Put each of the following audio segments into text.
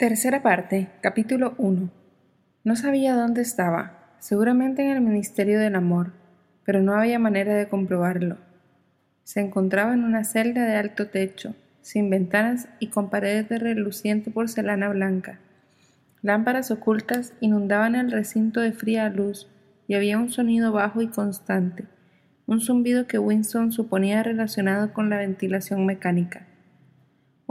Tercera parte, capítulo 1. No sabía dónde estaba, seguramente en el Ministerio del Amor, pero no había manera de comprobarlo. Se encontraba en una celda de alto techo, sin ventanas y con paredes de reluciente porcelana blanca. Lámparas ocultas inundaban el recinto de fría luz y había un sonido bajo y constante, un zumbido que Winston suponía relacionado con la ventilación mecánica.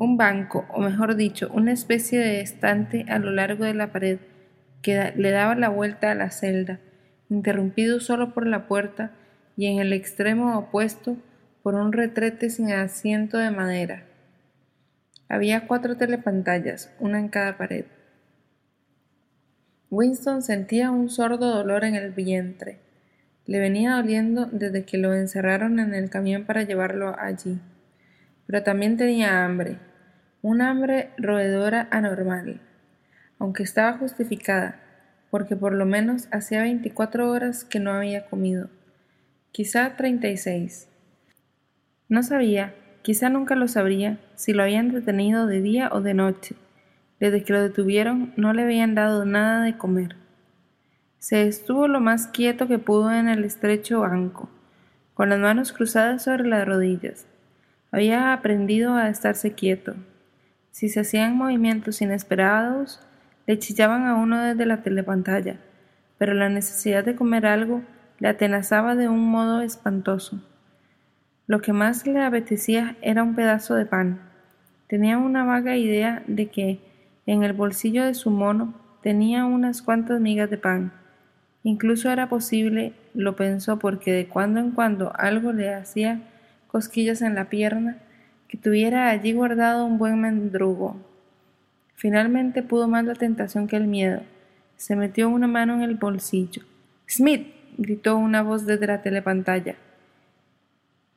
Un banco, o mejor dicho, una especie de estante a lo largo de la pared que le daba la vuelta a la celda, interrumpido solo por la puerta y en el extremo opuesto por un retrete sin asiento de madera. Había cuatro telepantallas, una en cada pared. Winston sentía un sordo dolor en el vientre. Le venía doliendo desde que lo encerraron en el camión para llevarlo allí. Pero también tenía hambre un hambre roedora anormal, aunque estaba justificada, porque por lo menos hacía veinticuatro horas que no había comido, quizá treinta y seis. No sabía, quizá nunca lo sabría, si lo habían detenido de día o de noche. Desde que lo detuvieron no le habían dado nada de comer. Se estuvo lo más quieto que pudo en el estrecho banco, con las manos cruzadas sobre las rodillas. Había aprendido a estarse quieto, si se hacían movimientos inesperados, le chillaban a uno desde la telepantalla, pero la necesidad de comer algo le atenazaba de un modo espantoso. Lo que más le apetecía era un pedazo de pan. Tenía una vaga idea de que en el bolsillo de su mono tenía unas cuantas migas de pan. Incluso era posible, lo pensó porque de cuando en cuando algo le hacía cosquillas en la pierna, que tuviera allí guardado un buen mendrugo. Finalmente pudo más la tentación que el miedo. Se metió una mano en el bolsillo. Smith, gritó una voz desde la telepantalla.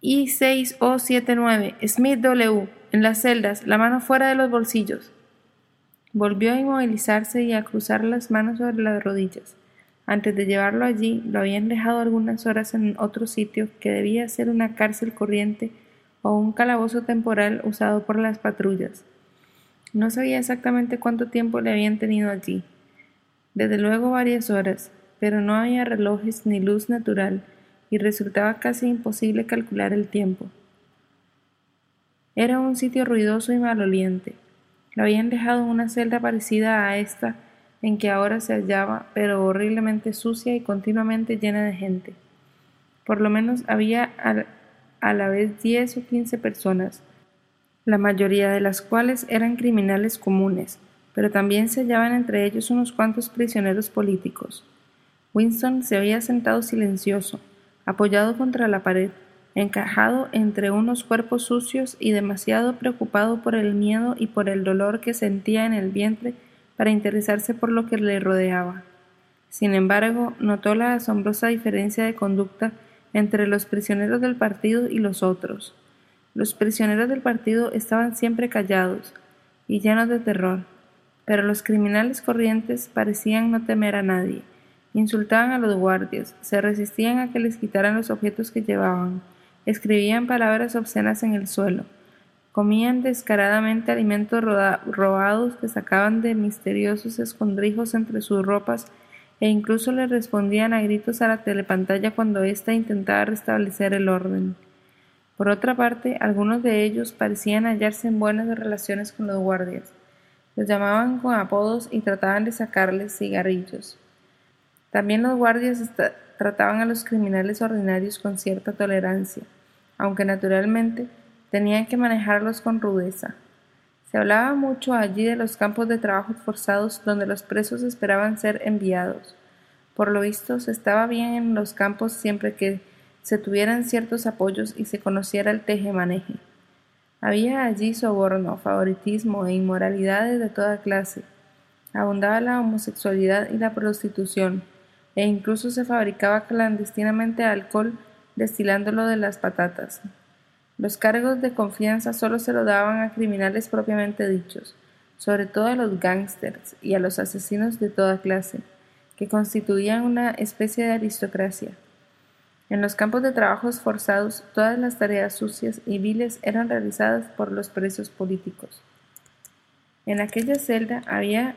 I6079, Smith W, en las celdas, la mano fuera de los bolsillos. Volvió a inmovilizarse y a cruzar las manos sobre las rodillas. Antes de llevarlo allí, lo habían dejado algunas horas en otro sitio que debía ser una cárcel corriente o un calabozo temporal usado por las patrullas. No sabía exactamente cuánto tiempo le habían tenido allí. Desde luego varias horas, pero no había relojes ni luz natural y resultaba casi imposible calcular el tiempo. Era un sitio ruidoso y maloliente. Lo habían dejado en una celda parecida a esta en que ahora se hallaba, pero horriblemente sucia y continuamente llena de gente. Por lo menos había a la vez diez o quince personas, la mayoría de las cuales eran criminales comunes, pero también se hallaban entre ellos unos cuantos prisioneros políticos. Winston se había sentado silencioso, apoyado contra la pared, encajado entre unos cuerpos sucios y demasiado preocupado por el miedo y por el dolor que sentía en el vientre para interesarse por lo que le rodeaba. Sin embargo, notó la asombrosa diferencia de conducta entre los prisioneros del partido y los otros. Los prisioneros del partido estaban siempre callados y llenos de terror, pero los criminales corrientes parecían no temer a nadie. Insultaban a los guardias, se resistían a que les quitaran los objetos que llevaban, escribían palabras obscenas en el suelo, comían descaradamente alimentos robados que sacaban de misteriosos escondrijos entre sus ropas e incluso le respondían a gritos a la telepantalla cuando ésta intentaba restablecer el orden. Por otra parte, algunos de ellos parecían hallarse en buenas relaciones con los guardias, Los llamaban con apodos y trataban de sacarles cigarrillos. También los guardias trataban a los criminales ordinarios con cierta tolerancia, aunque naturalmente tenían que manejarlos con rudeza. Se hablaba mucho allí de los campos de trabajo forzados donde los presos esperaban ser enviados. Por lo visto, se estaba bien en los campos siempre que se tuvieran ciertos apoyos y se conociera el teje-maneje. Había allí soborno, favoritismo e inmoralidades de toda clase. Abundaba la homosexualidad y la prostitución, e incluso se fabricaba clandestinamente alcohol destilándolo de las patatas. Los cargos de confianza solo se lo daban a criminales propiamente dichos, sobre todo a los gángsters y a los asesinos de toda clase, que constituían una especie de aristocracia. En los campos de trabajos forzados, todas las tareas sucias y viles eran realizadas por los presos políticos. En aquella celda había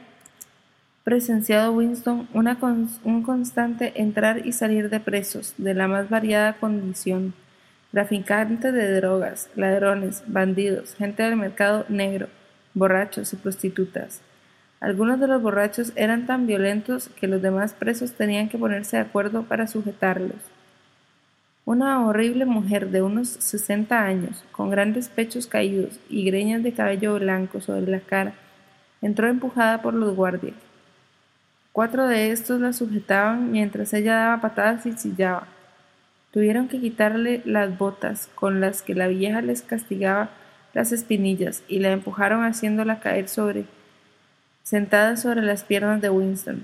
presenciado Winston un constante entrar y salir de presos de la más variada condición, traficantes de drogas, ladrones, bandidos, gente del mercado negro, borrachos y prostitutas. Algunos de los borrachos eran tan violentos que los demás presos tenían que ponerse de acuerdo para sujetarlos. Una horrible mujer de unos sesenta años, con grandes pechos caídos y greñas de cabello blanco sobre la cara, entró empujada por los guardias. Cuatro de estos la sujetaban mientras ella daba patadas y chillaba. Tuvieron que quitarle las botas con las que la vieja les castigaba las espinillas y la empujaron haciéndola caer sobre sentada sobre las piernas de Winston.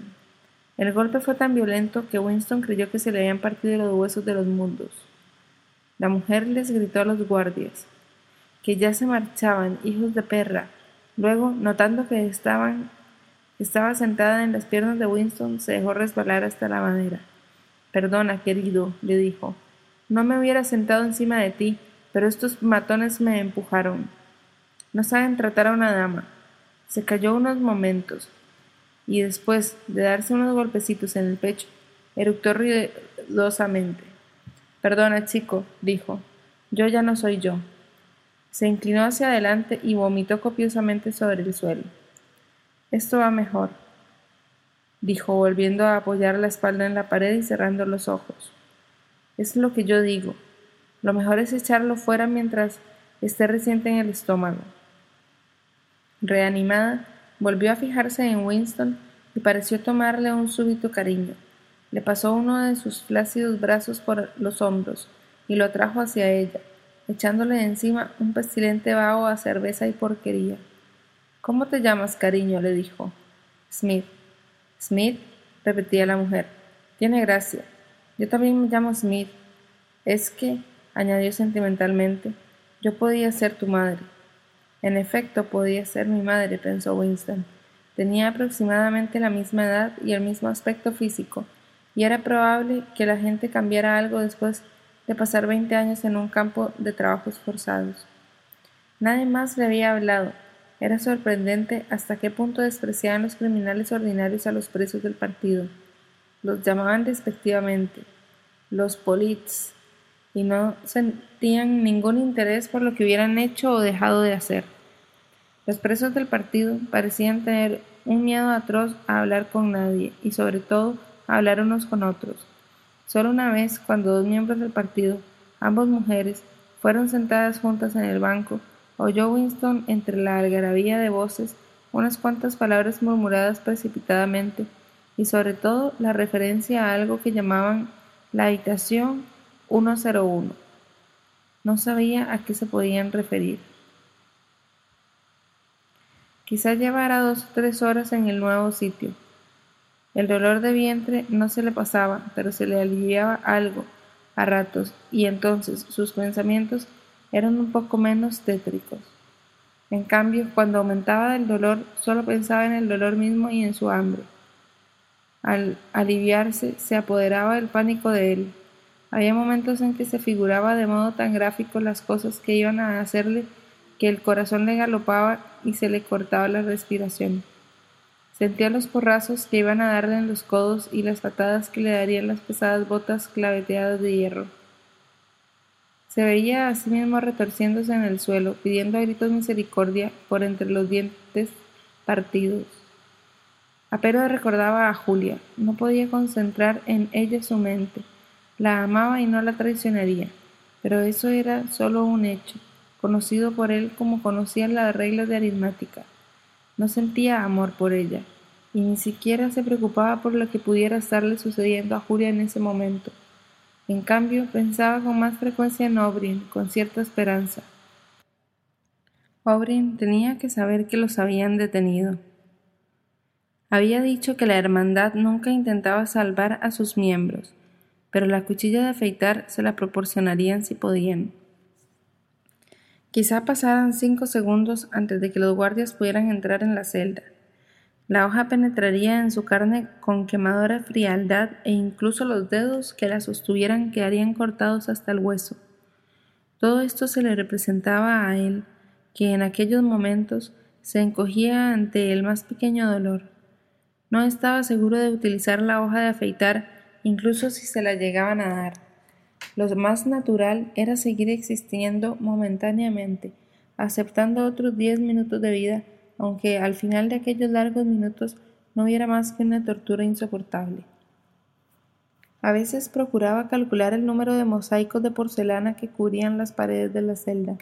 El golpe fue tan violento que Winston creyó que se le habían partido los huesos de los mundos. La mujer les gritó a los guardias que ya se marchaban, hijos de perra. Luego, notando que estaba sentada en las piernas de Winston, se dejó resbalar hasta la madera. Perdona, querido, le dijo. No me hubiera sentado encima de ti, pero estos matones me empujaron. No saben tratar a una dama. Se cayó unos momentos, y después de darse unos golpecitos en el pecho, eructó ruidosamente. Perdona, chico, dijo, yo ya no soy yo. Se inclinó hacia adelante y vomitó copiosamente sobre el suelo. Esto va mejor, dijo, volviendo a apoyar la espalda en la pared y cerrando los ojos. Es lo que yo digo. Lo mejor es echarlo fuera mientras esté reciente en el estómago. Reanimada, Volvió a fijarse en Winston y pareció tomarle un súbito cariño. Le pasó uno de sus flácidos brazos por los hombros y lo trajo hacia ella, echándole encima un pestilente vaho a cerveza y porquería. ¿Cómo te llamas, cariño? le dijo. Smith. Smith, repetía la mujer. Tiene gracia. Yo también me llamo Smith. Es que, añadió sentimentalmente, yo podía ser tu madre. En efecto, podía ser mi madre, pensó Winston. Tenía aproximadamente la misma edad y el mismo aspecto físico, y era probable que la gente cambiara algo después de pasar veinte años en un campo de trabajos forzados. Nadie más le había hablado. Era sorprendente hasta qué punto despreciaban los criminales ordinarios a los presos del partido. Los llamaban despectivamente los polits y no sentían ningún interés por lo que hubieran hecho o dejado de hacer. Los presos del partido parecían tener un miedo atroz a hablar con nadie y sobre todo a hablar unos con otros. Solo una vez, cuando dos miembros del partido, ambos mujeres, fueron sentadas juntas en el banco, oyó Winston entre la algarabía de voces unas cuantas palabras murmuradas precipitadamente y sobre todo la referencia a algo que llamaban la habitación 101. No sabía a qué se podían referir. Quizá llevara dos o tres horas en el nuevo sitio. El dolor de vientre no se le pasaba, pero se le aliviaba algo a ratos, y entonces sus pensamientos eran un poco menos tétricos. En cambio, cuando aumentaba el dolor, solo pensaba en el dolor mismo y en su hambre. Al aliviarse, se apoderaba el pánico de él. Había momentos en que se figuraba de modo tan gráfico las cosas que iban a hacerle que el corazón le galopaba y se le cortaba la respiración. Sentía los porrazos que iban a darle en los codos y las patadas que le darían las pesadas botas claveteadas de hierro. Se veía a sí mismo retorciéndose en el suelo, pidiendo a gritos misericordia por entre los dientes partidos. Apenas recordaba a Julia, no podía concentrar en ella su mente. La amaba y no la traicionaría, pero eso era solo un hecho, conocido por él como conocían las reglas de aritmática. No sentía amor por ella, y ni siquiera se preocupaba por lo que pudiera estarle sucediendo a Julia en ese momento. En cambio, pensaba con más frecuencia en Obrien, con cierta esperanza. Obrien tenía que saber que los habían detenido. Había dicho que la hermandad nunca intentaba salvar a sus miembros, pero la cuchilla de afeitar se la proporcionarían si podían. Quizá pasaran cinco segundos antes de que los guardias pudieran entrar en la celda. La hoja penetraría en su carne con quemadora frialdad e incluso los dedos que la sostuvieran quedarían cortados hasta el hueso. Todo esto se le representaba a él, que en aquellos momentos se encogía ante el más pequeño dolor. No estaba seguro de utilizar la hoja de afeitar, incluso si se la llegaban a dar. Lo más natural era seguir existiendo momentáneamente, aceptando otros diez minutos de vida aunque al final de aquellos largos minutos no hubiera más que una tortura insoportable. A veces procuraba calcular el número de mosaicos de porcelana que cubrían las paredes de la celda.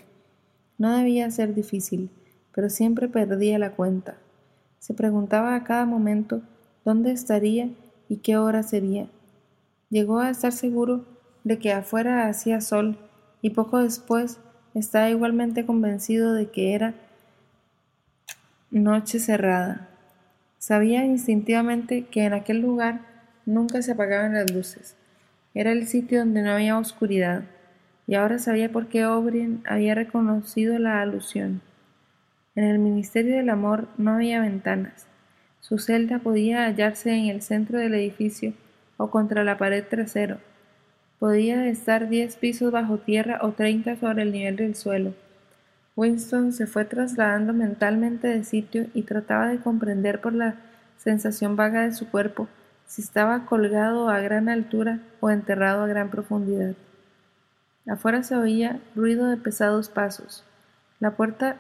No debía ser difícil, pero siempre perdía la cuenta. Se preguntaba a cada momento dónde estaría y qué hora sería. Llegó a estar seguro de que afuera hacía sol y poco después estaba igualmente convencido de que era Noche cerrada. Sabía instintivamente que en aquel lugar nunca se apagaban las luces. Era el sitio donde no había oscuridad, y ahora sabía por qué O'Brien había reconocido la alusión. En el Ministerio del Amor no había ventanas. Su celda podía hallarse en el centro del edificio o contra la pared trasero. Podía estar diez pisos bajo tierra o treinta sobre el nivel del suelo. Winston se fue trasladando mentalmente de sitio y trataba de comprender por la sensación vaga de su cuerpo si estaba colgado a gran altura o enterrado a gran profundidad. Afuera se oía ruido de pesados pasos. La puerta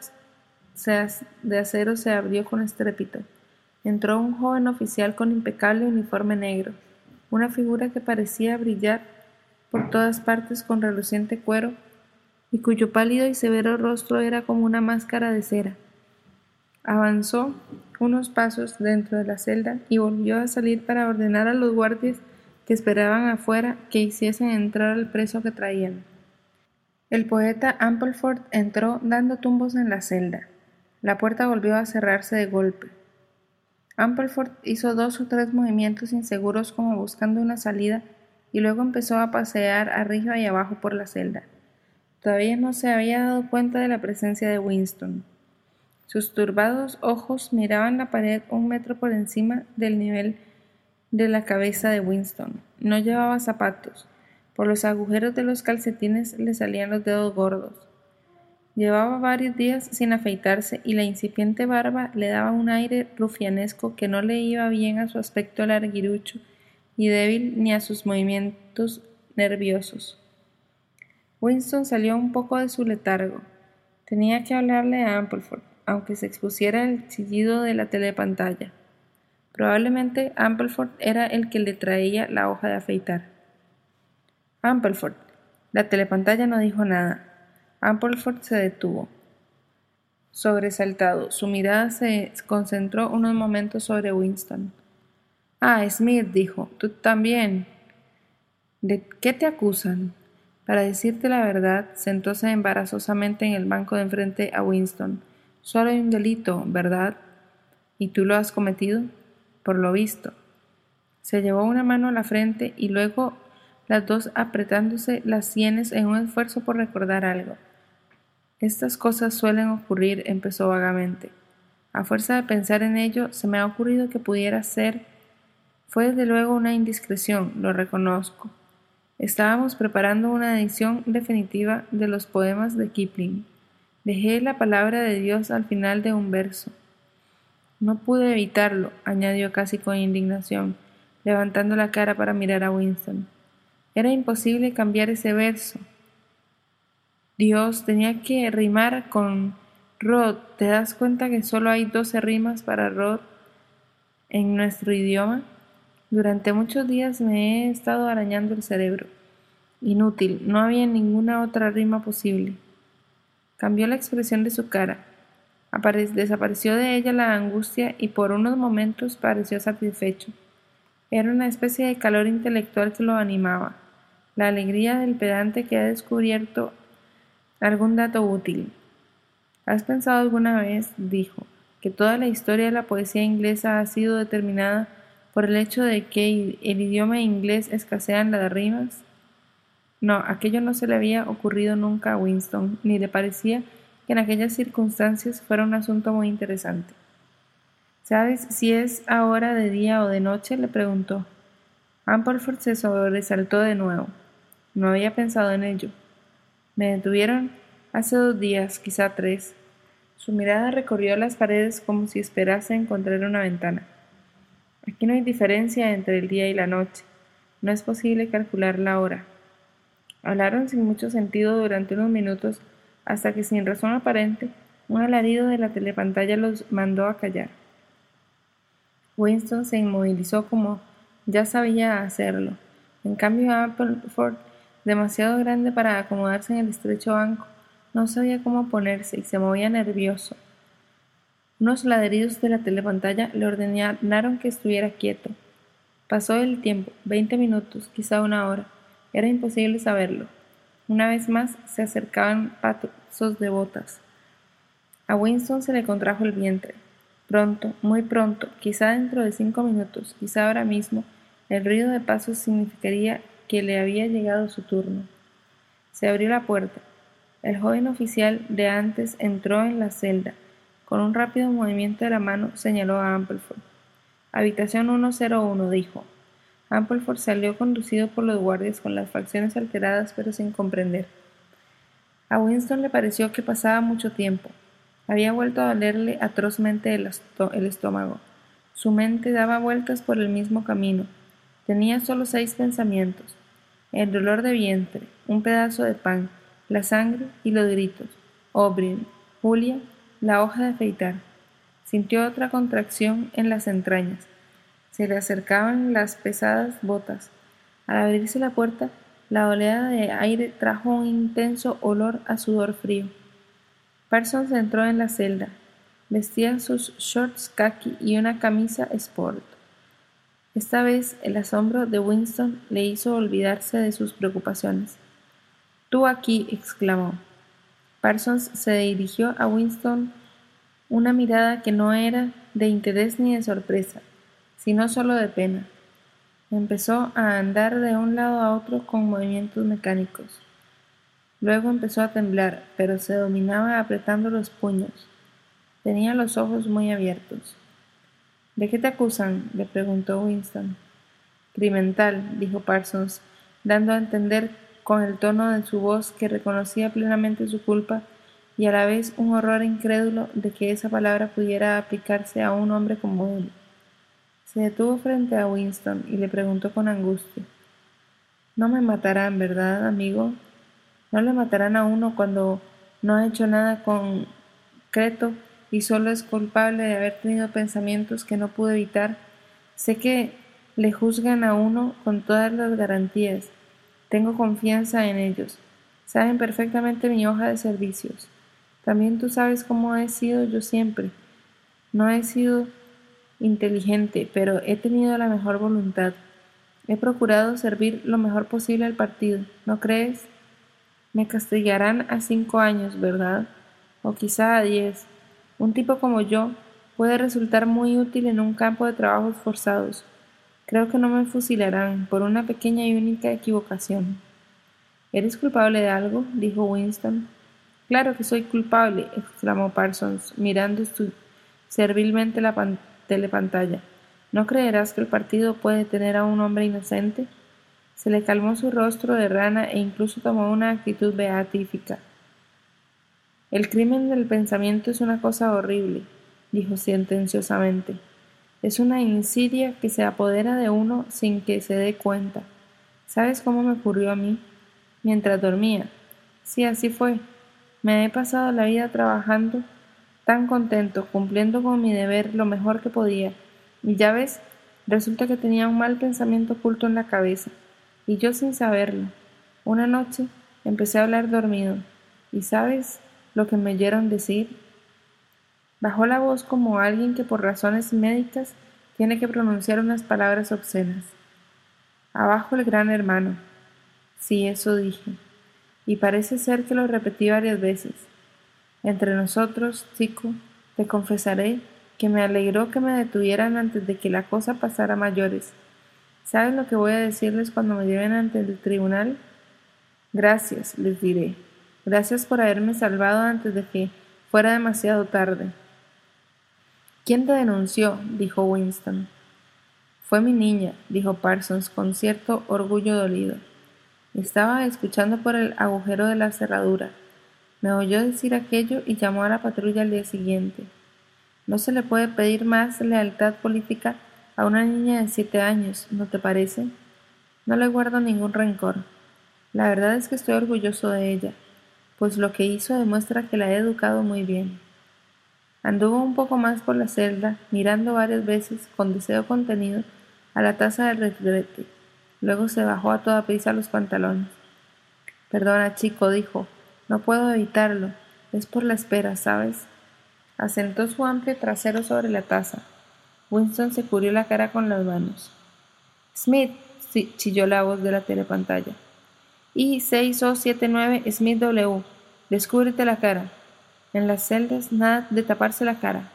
de acero se abrió con estrépito. Entró un joven oficial con impecable uniforme negro, una figura que parecía brillar por todas partes con reluciente cuero y cuyo pálido y severo rostro era como una máscara de cera. Avanzó unos pasos dentro de la celda y volvió a salir para ordenar a los guardias que esperaban afuera que hiciesen entrar al preso que traían. El poeta Ampleford entró dando tumbos en la celda. La puerta volvió a cerrarse de golpe. Ampleford hizo dos o tres movimientos inseguros como buscando una salida y luego empezó a pasear arriba y abajo por la celda. Todavía no se había dado cuenta de la presencia de Winston. Sus turbados ojos miraban la pared un metro por encima del nivel de la cabeza de Winston. No llevaba zapatos. Por los agujeros de los calcetines le salían los dedos gordos. Llevaba varios días sin afeitarse y la incipiente barba le daba un aire rufianesco que no le iba bien a su aspecto larguirucho y débil ni a sus movimientos nerviosos. Winston salió un poco de su letargo. Tenía que hablarle a Ampleford, aunque se expusiera el chillido de la telepantalla. Probablemente Ampleford era el que le traía la hoja de afeitar. Ampleford. La telepantalla no dijo nada. Ampleford se detuvo. Sobresaltado, su mirada se concentró unos momentos sobre Winston. Ah, Smith, dijo, tú también. ¿De qué te acusan? Para decirte la verdad, sentóse embarazosamente en el banco de enfrente a Winston. Solo hay un delito, ¿verdad? ¿Y tú lo has cometido? Por lo visto. Se llevó una mano a la frente y luego las dos apretándose las sienes en un esfuerzo por recordar algo. Estas cosas suelen ocurrir, empezó vagamente. A fuerza de pensar en ello, se me ha ocurrido que pudiera ser. Fue desde luego una indiscreción, lo reconozco. Estábamos preparando una edición definitiva de los poemas de Kipling. Dejé la palabra de Dios al final de un verso. No pude evitarlo, añadió casi con indignación, levantando la cara para mirar a Winston. Era imposible cambiar ese verso. Dios tenía que rimar con Rod, ¿te das cuenta que solo hay doce rimas para Rod en nuestro idioma? Durante muchos días me he estado arañando el cerebro. Inútil, no había ninguna otra rima posible. Cambió la expresión de su cara. desapareció de ella la angustia y por unos momentos pareció satisfecho. Era una especie de calor intelectual que lo animaba, la alegría del pedante que ha descubierto algún dato útil. ¿Has pensado alguna vez, dijo, que toda la historia de la poesía inglesa ha sido determinada por el hecho de que el idioma inglés escasean las rimas? No, aquello no se le había ocurrido nunca a Winston, ni le parecía que en aquellas circunstancias fuera un asunto muy interesante. ¿Sabes si es ahora de día o de noche? le preguntó. Amperford se sobresaltó de nuevo. No había pensado en ello. Me detuvieron hace dos días, quizá tres. Su mirada recorrió las paredes como si esperase encontrar una ventana. Aquí no hay diferencia entre el día y la noche. No es posible calcular la hora. Hablaron sin mucho sentido durante unos minutos hasta que sin razón aparente un alarido de la telepantalla los mandó a callar. Winston se inmovilizó como ya sabía hacerlo. En cambio, Appleford, demasiado grande para acomodarse en el estrecho banco, no sabía cómo ponerse y se movía nervioso. Unos ladridos de la telepantalla le ordenaron que estuviera quieto. Pasó el tiempo, veinte minutos, quizá una hora. Era imposible saberlo. Una vez más se acercaban pasos de botas. A Winston se le contrajo el vientre. Pronto, muy pronto, quizá dentro de cinco minutos, quizá ahora mismo, el ruido de pasos significaría que le había llegado su turno. Se abrió la puerta. El joven oficial de antes entró en la celda. Con un rápido movimiento de la mano señaló a Ampleford. Habitación 101, dijo. Ampleford salió conducido por los guardias con las facciones alteradas pero sin comprender. A Winston le pareció que pasaba mucho tiempo. Había vuelto a dolerle atrozmente el, estómago. Su mente daba vueltas por el mismo camino. Tenía solo seis pensamientos. El dolor de vientre, un pedazo de pan, la sangre y los gritos. O'Brien, Julia, la hoja de afeitar. Sintió otra contracción en las entrañas. Se le acercaban las pesadas botas. Al abrirse la puerta, la oleada de aire trajo un intenso olor a sudor frío. Parsons entró en la celda. Vestía sus shorts khaki y una camisa sport. Esta vez el asombro de Winston le hizo olvidarse de sus preocupaciones. Tú aquí, exclamó. Parsons se dirigió a Winston una mirada que no era de interés ni de sorpresa, sino solo de pena. Empezó a andar de un lado a otro con movimientos mecánicos. Luego empezó a temblar, pero se dominaba apretando los puños. Tenía los ojos muy abiertos. ¿De qué te acusan? le preguntó Winston. Crimental, dijo Parsons, dando a entender con el tono de su voz que reconocía plenamente su culpa y a la vez un horror incrédulo de que esa palabra pudiera aplicarse a un hombre como él. Se detuvo frente a Winston y le preguntó con angustia. No me matarán, ¿verdad, amigo? No le matarán a uno cuando no ha hecho nada concreto y solo es culpable de haber tenido pensamientos que no pudo evitar. Sé que le juzgan a uno con todas las garantías. Tengo confianza en ellos. Saben perfectamente mi hoja de servicios. También tú sabes cómo he sido yo siempre. No he sido inteligente, pero he tenido la mejor voluntad. He procurado servir lo mejor posible al partido, ¿no crees? Me castigarán a cinco años, ¿verdad? O quizá a diez. Un tipo como yo puede resultar muy útil en un campo de trabajos forzados. Creo que no me fusilarán por una pequeña y única equivocación. ¿Eres culpable de algo? dijo Winston. Claro que soy culpable, exclamó Parsons, mirando servilmente la pantalla telepantalla. ¿No creerás que el partido puede tener a un hombre inocente? Se le calmó su rostro de rana e incluso tomó una actitud beatífica. El crimen del pensamiento es una cosa horrible, dijo sentenciosamente. Es una insidia que se apodera de uno sin que se dé cuenta. ¿Sabes cómo me ocurrió a mí? Mientras dormía. Sí, así fue. Me he pasado la vida trabajando tan contento, cumpliendo con mi deber lo mejor que podía. Y ya ves, resulta que tenía un mal pensamiento oculto en la cabeza, y yo sin saberlo. Una noche empecé a hablar dormido, y ¿sabes lo que me oyeron decir? Bajó la voz como alguien que por razones médicas tiene que pronunciar unas palabras obscenas. Abajo el gran hermano. Sí, eso dije. Y parece ser que lo repetí varias veces. Entre nosotros, chico, te confesaré que me alegró que me detuvieran antes de que la cosa pasara a mayores. ¿Sabes lo que voy a decirles cuando me lleven ante el tribunal? Gracias, les diré. Gracias por haberme salvado antes de que fuera demasiado tarde. ¿Quién te denunció? dijo Winston. Fue mi niña, dijo Parsons con cierto orgullo dolido. Estaba escuchando por el agujero de la cerradura. Me oyó decir aquello y llamó a la patrulla al día siguiente. No se le puede pedir más lealtad política a una niña de siete años, ¿no te parece? No le guardo ningún rencor. La verdad es que estoy orgulloso de ella, pues lo que hizo demuestra que la he educado muy bien. Anduvo un poco más por la celda, mirando varias veces, con deseo contenido, a la taza del retrete. Luego se bajó a toda prisa los pantalones. Perdona, chico, dijo, no puedo evitarlo. Es por la espera, ¿sabes? Asentó su amplio trasero sobre la taza. Winston se cubrió la cara con las manos. Smith, chilló la voz de la telepantalla. I 6079 Smith W. Descúbrete la cara. En las celdas nada de taparse la cara.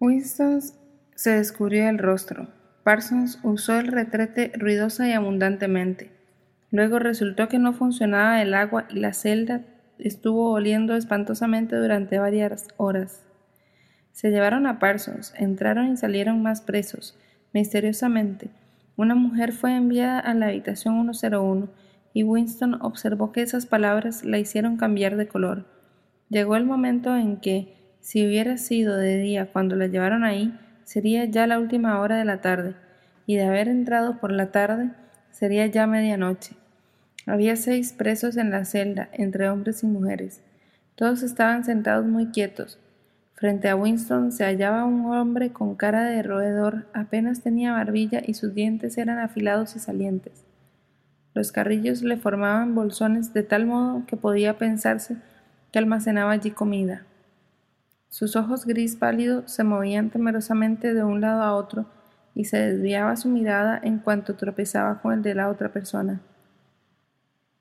Winston se descubrió el rostro. Parsons usó el retrete ruidosa y abundantemente. Luego resultó que no funcionaba el agua y la celda estuvo oliendo espantosamente durante varias horas. Se llevaron a Parsons, entraron y salieron más presos. Misteriosamente, una mujer fue enviada a la habitación 101 y Winston observó que esas palabras la hicieron cambiar de color. Llegó el momento en que, si hubiera sido de día cuando la llevaron ahí, sería ya la última hora de la tarde, y de haber entrado por la tarde, sería ya medianoche. Había seis presos en la celda, entre hombres y mujeres. Todos estaban sentados muy quietos. Frente a Winston se hallaba un hombre con cara de roedor, apenas tenía barbilla y sus dientes eran afilados y salientes. Los carrillos le formaban bolsones de tal modo que podía pensarse que almacenaba allí comida. Sus ojos gris pálido se movían temerosamente de un lado a otro y se desviaba su mirada en cuanto tropezaba con el de la otra persona.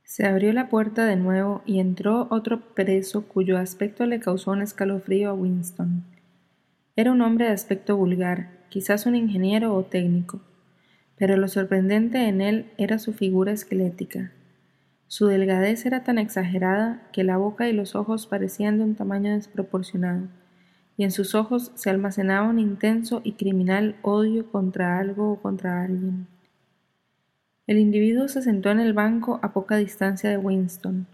Se abrió la puerta de nuevo y entró otro preso cuyo aspecto le causó un escalofrío a Winston. Era un hombre de aspecto vulgar, quizás un ingeniero o técnico, pero lo sorprendente en él era su figura esquelética. Su delgadez era tan exagerada que la boca y los ojos parecían de un tamaño desproporcionado, y en sus ojos se almacenaba un intenso y criminal odio contra algo o contra alguien. El individuo se sentó en el banco a poca distancia de Winston.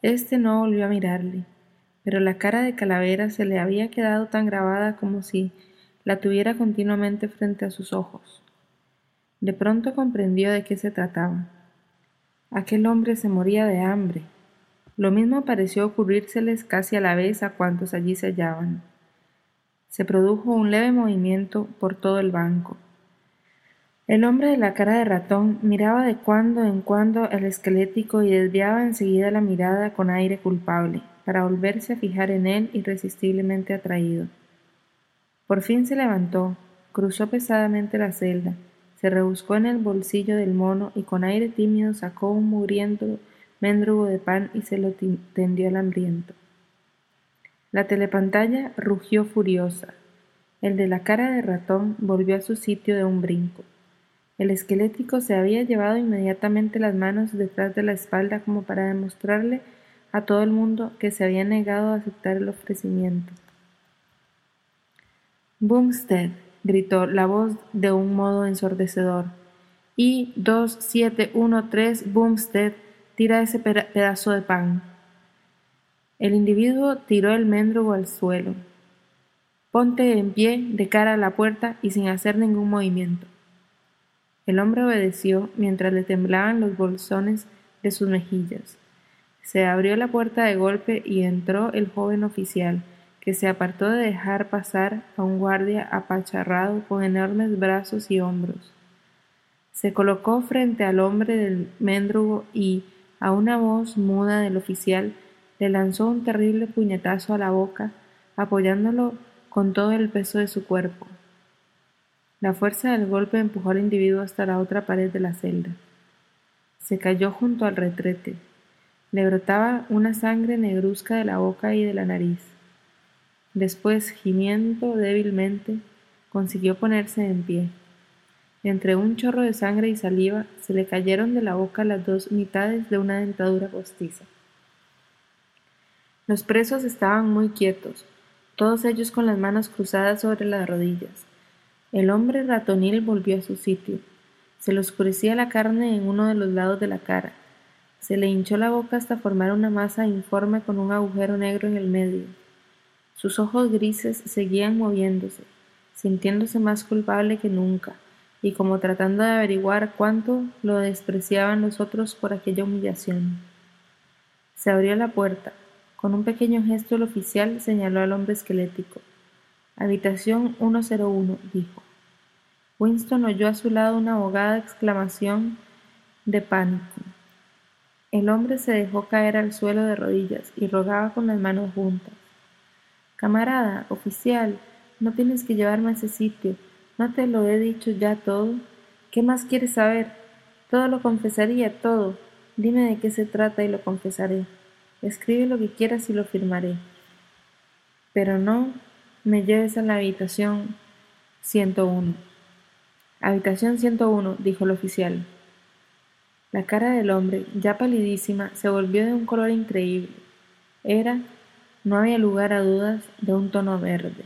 Este no volvió a mirarle, pero la cara de Calavera se le había quedado tan grabada como si la tuviera continuamente frente a sus ojos. De pronto comprendió de qué se trataba. Aquel hombre se moría de hambre. Lo mismo pareció ocurrírseles casi a la vez a cuantos allí se hallaban. Se produjo un leve movimiento por todo el banco. El hombre de la cara de ratón miraba de cuando en cuando al esquelético y desviaba enseguida la mirada con aire culpable, para volverse a fijar en él irresistiblemente atraído. Por fin se levantó, cruzó pesadamente la celda, se rebuscó en el bolsillo del mono y con aire tímido sacó un mugriento mendrugo de pan y se lo tendió al hambriento. La telepantalla rugió furiosa. El de la cara de ratón volvió a su sitio de un brinco. El esquelético se había llevado inmediatamente las manos detrás de la espalda como para demostrarle a todo el mundo que se había negado a aceptar el ofrecimiento. Bumstead, gritó la voz de un modo ensordecedor. Y dos, siete, uno, tres, Bumstead, tira ese pedazo de pan. El individuo tiró el mendrugo al suelo. Ponte en pie, de cara a la puerta y sin hacer ningún movimiento. El hombre obedeció mientras le temblaban los bolsones de sus mejillas. Se abrió la puerta de golpe y entró el joven oficial, que se apartó de dejar pasar a un guardia apacharrado con enormes brazos y hombros. Se colocó frente al hombre del mendrugo y, a una voz muda del oficial, le lanzó un terrible puñetazo a la boca, apoyándolo con todo el peso de su cuerpo. La fuerza del golpe empujó al individuo hasta la otra pared de la celda. Se cayó junto al retrete. Le brotaba una sangre negruzca de la boca y de la nariz. Después, gimiendo débilmente, consiguió ponerse en pie. Entre un chorro de sangre y saliva se le cayeron de la boca las dos mitades de una dentadura postiza. Los presos estaban muy quietos, todos ellos con las manos cruzadas sobre las rodillas. El hombre ratonil volvió a su sitio. Se le oscurecía la carne en uno de los lados de la cara. Se le hinchó la boca hasta formar una masa informe con un agujero negro en el medio. Sus ojos grises seguían moviéndose, sintiéndose más culpable que nunca, y como tratando de averiguar cuánto lo despreciaban los otros por aquella humillación. Se abrió la puerta. Con un pequeño gesto el oficial señaló al hombre esquelético. Habitación 101, dijo. Winston oyó a su lado una abogada exclamación de pánico. El hombre se dejó caer al suelo de rodillas y rogaba con las manos juntas. Camarada, oficial, no tienes que llevarme a ese sitio. ¿No te lo he dicho ya todo? ¿Qué más quieres saber? Todo lo confesaría, todo. Dime de qué se trata y lo confesaré. Escribe lo que quieras y lo firmaré. Pero no me lleves a la habitación 101. Habitación 101, dijo el oficial. La cara del hombre, ya palidísima, se volvió de un color increíble. Era, no había lugar a dudas, de un tono verde.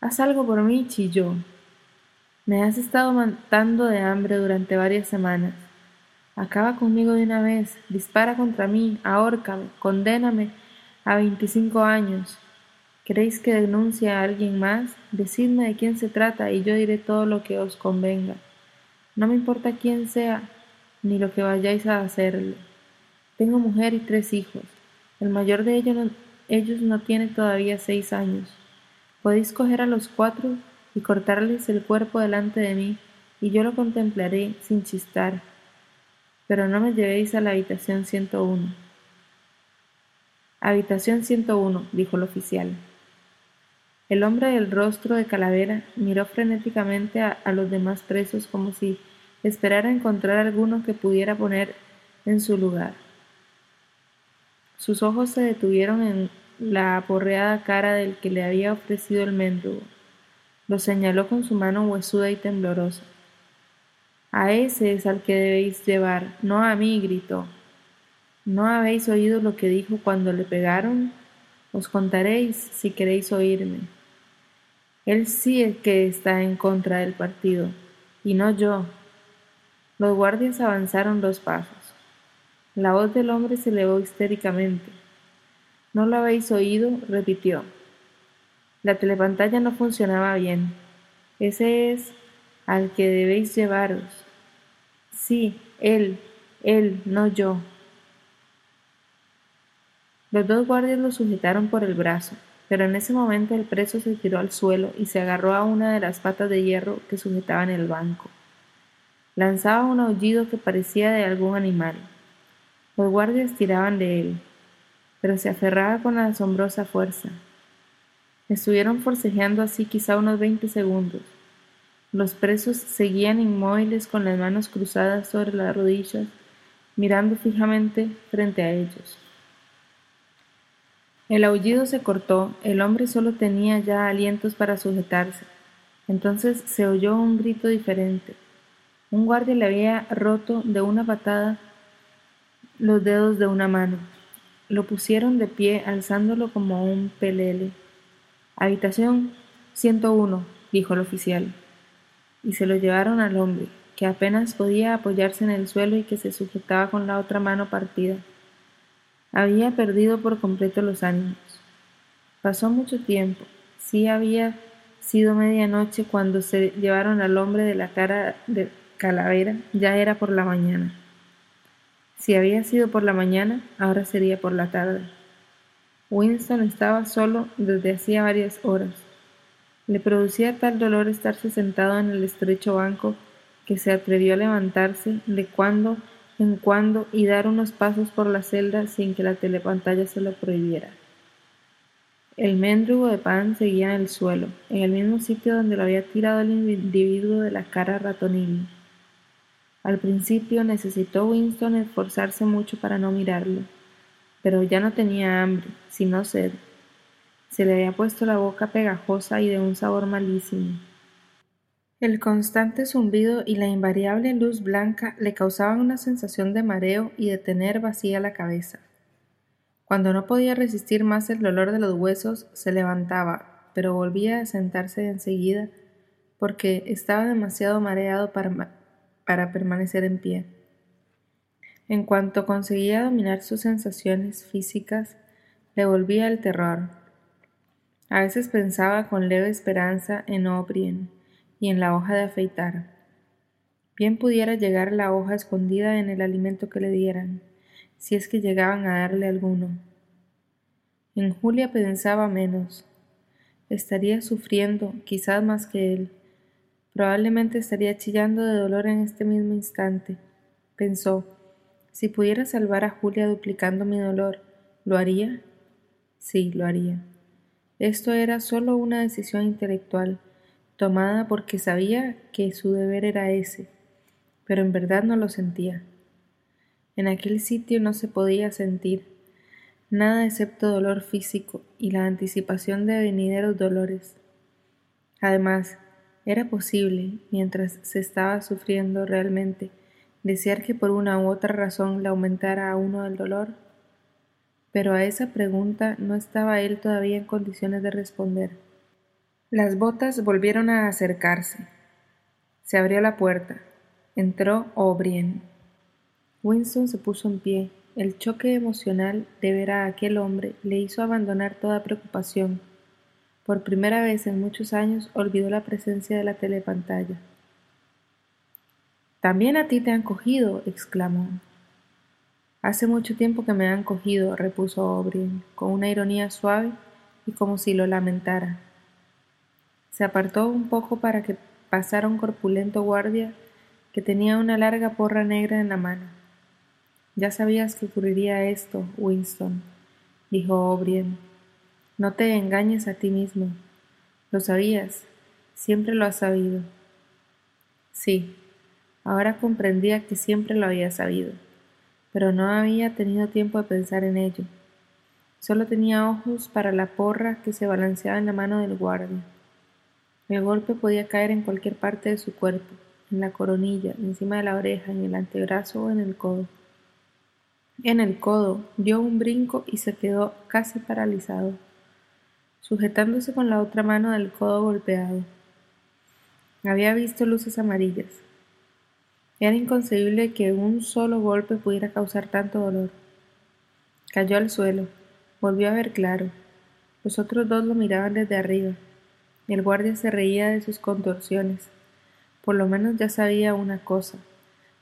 Haz algo por mí, chilló. Me has estado matando de hambre durante varias semanas. Acaba conmigo de una vez, dispara contra mí, ahórcame, condéname a veinticinco años. ¿Queréis que denuncie a alguien más? Decidme de quién se trata y yo diré todo lo que os convenga. No me importa quién sea, ni lo que vayáis a hacerle. Tengo mujer y tres hijos. El mayor de ellos no, ellos no tiene todavía seis años. Podéis coger a los cuatro y cortarles el cuerpo delante de mí, y yo lo contemplaré sin chistar. Pero no me llevéis a la habitación 101. Habitación 101, dijo el oficial. El hombre del rostro de calavera miró frenéticamente a, los demás presos como si esperara encontrar alguno que pudiera poner en su lugar. Sus ojos se detuvieron en la aporreada cara del que le había ofrecido el mendrugo. Lo señaló con su mano huesuda y temblorosa. A ese es al que debéis llevar, no a mí, gritó. ¿No habéis oído lo que dijo cuando le pegaron? Os contaréis si queréis oírme. Él sí es que está en contra del partido, y no yo. Los guardias avanzaron dos pasos. La voz del hombre se elevó histéricamente. ¿No lo habéis oído? repitió. La telepantalla no funcionaba bien. Ese es al que debéis llevaros. Sí, él, él, no yo. Los dos guardias lo sujetaron por el brazo pero en ese momento el preso se tiró al suelo y se agarró a una de las patas de hierro que sujetaban el banco. Lanzaba un aullido que parecía de algún animal. Los guardias tiraban de él, pero se aferraba con asombrosa fuerza. Estuvieron forcejeando así quizá unos veinte segundos. Los presos seguían inmóviles con las manos cruzadas sobre las rodillas, mirando fijamente frente a ellos. El aullido se cortó, el hombre solo tenía ya alientos para sujetarse. Entonces se oyó un grito diferente. Un guardia le había roto de una patada los dedos de una mano. Lo pusieron de pie, alzándolo como un pelele. Habitación 101, dijo el oficial. Y se lo llevaron al hombre, que apenas podía apoyarse en el suelo y que se sujetaba con la otra mano partida. Había perdido por completo los ánimos. Pasó mucho tiempo. Sí había sido medianoche cuando se llevaron al hombre de la cara de calavera, ya era por la mañana. Si había sido por la mañana, ahora sería por la tarde. Winston estaba solo desde hacía varias horas. Le producía tal dolor estarse sentado en el estrecho banco que se atrevió a levantarse de cuando en cuando y dar unos pasos por la celda sin que la telepantalla se lo prohibiera. El mendrugo de pan seguía en el suelo, en el mismo sitio donde lo había tirado el individuo de la cara ratonil. Al principio necesitó Winston esforzarse mucho para no mirarlo, pero ya no tenía hambre, sino sed. Se le había puesto la boca pegajosa y de un sabor malísimo. El constante zumbido y la invariable luz blanca le causaban una sensación de mareo y de tener vacía la cabeza. Cuando no podía resistir más el dolor de los huesos, se levantaba, pero volvía a sentarse enseguida porque estaba demasiado mareado para, para permanecer en pie. En cuanto conseguía dominar sus sensaciones físicas, le volvía el terror. A veces pensaba con leve esperanza en O'Brien y en la hoja de afeitar. Bien pudiera llegar la hoja escondida en el alimento que le dieran, si es que llegaban a darle alguno. En Julia pensaba menos. Estaría sufriendo, quizás más que él. Probablemente estaría chillando de dolor en este mismo instante. Pensó, si pudiera salvar a Julia duplicando mi dolor, ¿lo haría? Sí, lo haría. Esto era solo una decisión intelectual, tomada porque sabía que su deber era ese, pero en verdad no lo sentía. En aquel sitio no se podía sentir nada excepto dolor físico y la anticipación de venideros dolores. Además, era posible, mientras se estaba sufriendo realmente, desear que por una u otra razón le aumentara a uno el dolor pero a esa pregunta no estaba él todavía en condiciones de responder. Las botas volvieron a acercarse. Se abrió la puerta. Entró O'Brien. Winston se puso en pie. El choque emocional de ver a aquel hombre le hizo abandonar toda preocupación. Por primera vez en muchos años olvidó la presencia de la telepantalla. También a ti te han cogido, exclamó. Hace mucho tiempo que me han cogido, repuso O'Brien, con una ironía suave y como si lo lamentara. Se apartó un poco para que pasara un corpulento guardia que tenía una larga porra negra en la mano. Ya sabías que ocurriría esto, Winston, dijo O'Brien. No te engañes a ti mismo. Lo sabías, siempre lo has sabido. Sí, ahora comprendía que siempre lo había sabido pero no había tenido tiempo de pensar en ello. Solo tenía ojos para la porra que se balanceaba en la mano del guardia. El golpe podía caer en cualquier parte de su cuerpo, en la coronilla, encima de la oreja, en el antebrazo o en el codo. En el codo dio un brinco y se quedó casi paralizado, sujetándose con la otra mano del codo golpeado. Había visto luces amarillas, era inconcebible que un solo golpe pudiera causar tanto dolor. Cayó al suelo, volvió a ver claro. Los otros dos lo miraban desde arriba. El guardia se reía de sus contorsiones. Por lo menos ya sabía una cosa.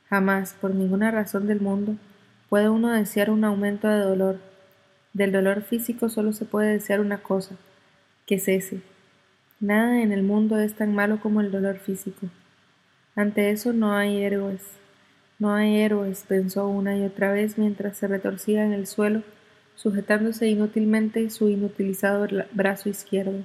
Jamás, por ninguna razón del mundo, puede uno desear un aumento de dolor. Del dolor físico solo se puede desear una cosa, que cese. Nada en el mundo es tan malo como el dolor físico. Ante eso no hay héroes. No hay héroes, pensó una y otra vez mientras se retorcía en el suelo, sujetándose inútilmente su inutilizado brazo izquierdo.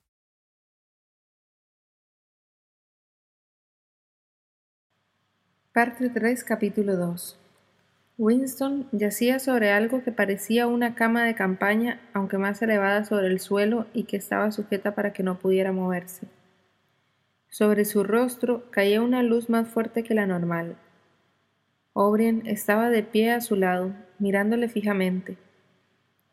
Parte 3, capítulo 2. Winston yacía sobre algo que parecía una cama de campaña, aunque más elevada sobre el suelo y que estaba sujeta para que no pudiera moverse. Sobre su rostro caía una luz más fuerte que la normal. O'Brien estaba de pie a su lado, mirándole fijamente.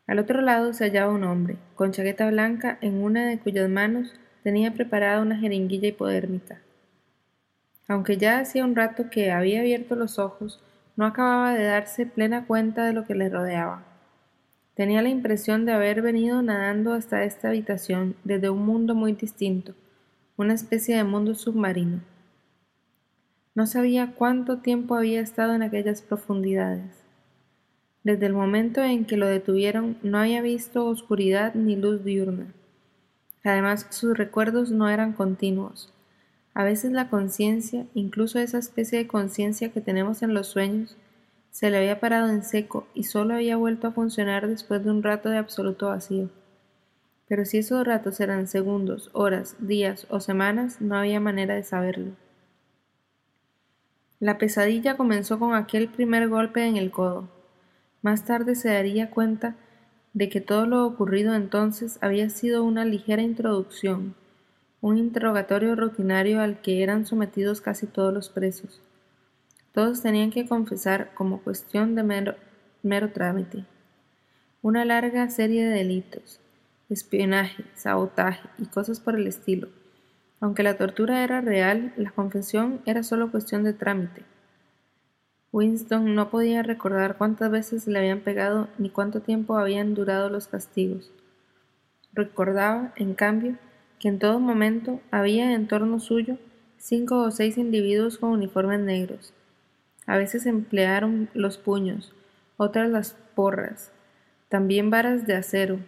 Al otro lado se hallaba un hombre, con chaqueta blanca en una de cuyas manos tenía preparada una jeringuilla hipodérmica. Aunque ya hacía un rato que había abierto los ojos, no acababa de darse plena cuenta de lo que le rodeaba. Tenía la impresión de haber venido nadando hasta esta habitación desde un mundo muy distinto, una especie de mundo submarino. No sabía cuánto tiempo había estado en aquellas profundidades. Desde el momento en que lo detuvieron no había visto oscuridad ni luz diurna. Además, sus recuerdos no eran continuos. A veces la conciencia, incluso esa especie de conciencia que tenemos en los sueños, se le había parado en seco y solo había vuelto a funcionar después de un rato de absoluto vacío. Pero si esos ratos eran segundos, horas, días o semanas, no había manera de saberlo. La pesadilla comenzó con aquel primer golpe en el codo. Más tarde se daría cuenta de que todo lo ocurrido entonces había sido una ligera introducción, un interrogatorio rutinario al que eran sometidos casi todos los presos. Todos tenían que confesar como cuestión de mero, trámite una larga serie de delitos, espionaje, sabotaje y cosas por el estilo. Aunque la tortura era real, la confesión era solo cuestión de trámite. Winston no podía recordar cuántas veces le habían pegado ni cuánto tiempo habían durado los castigos. Recordaba, en cambio, que en todo momento había en torno suyo cinco o seis individuos con uniformes negros. A veces emplearon los puños, otras las porras, también varas de acero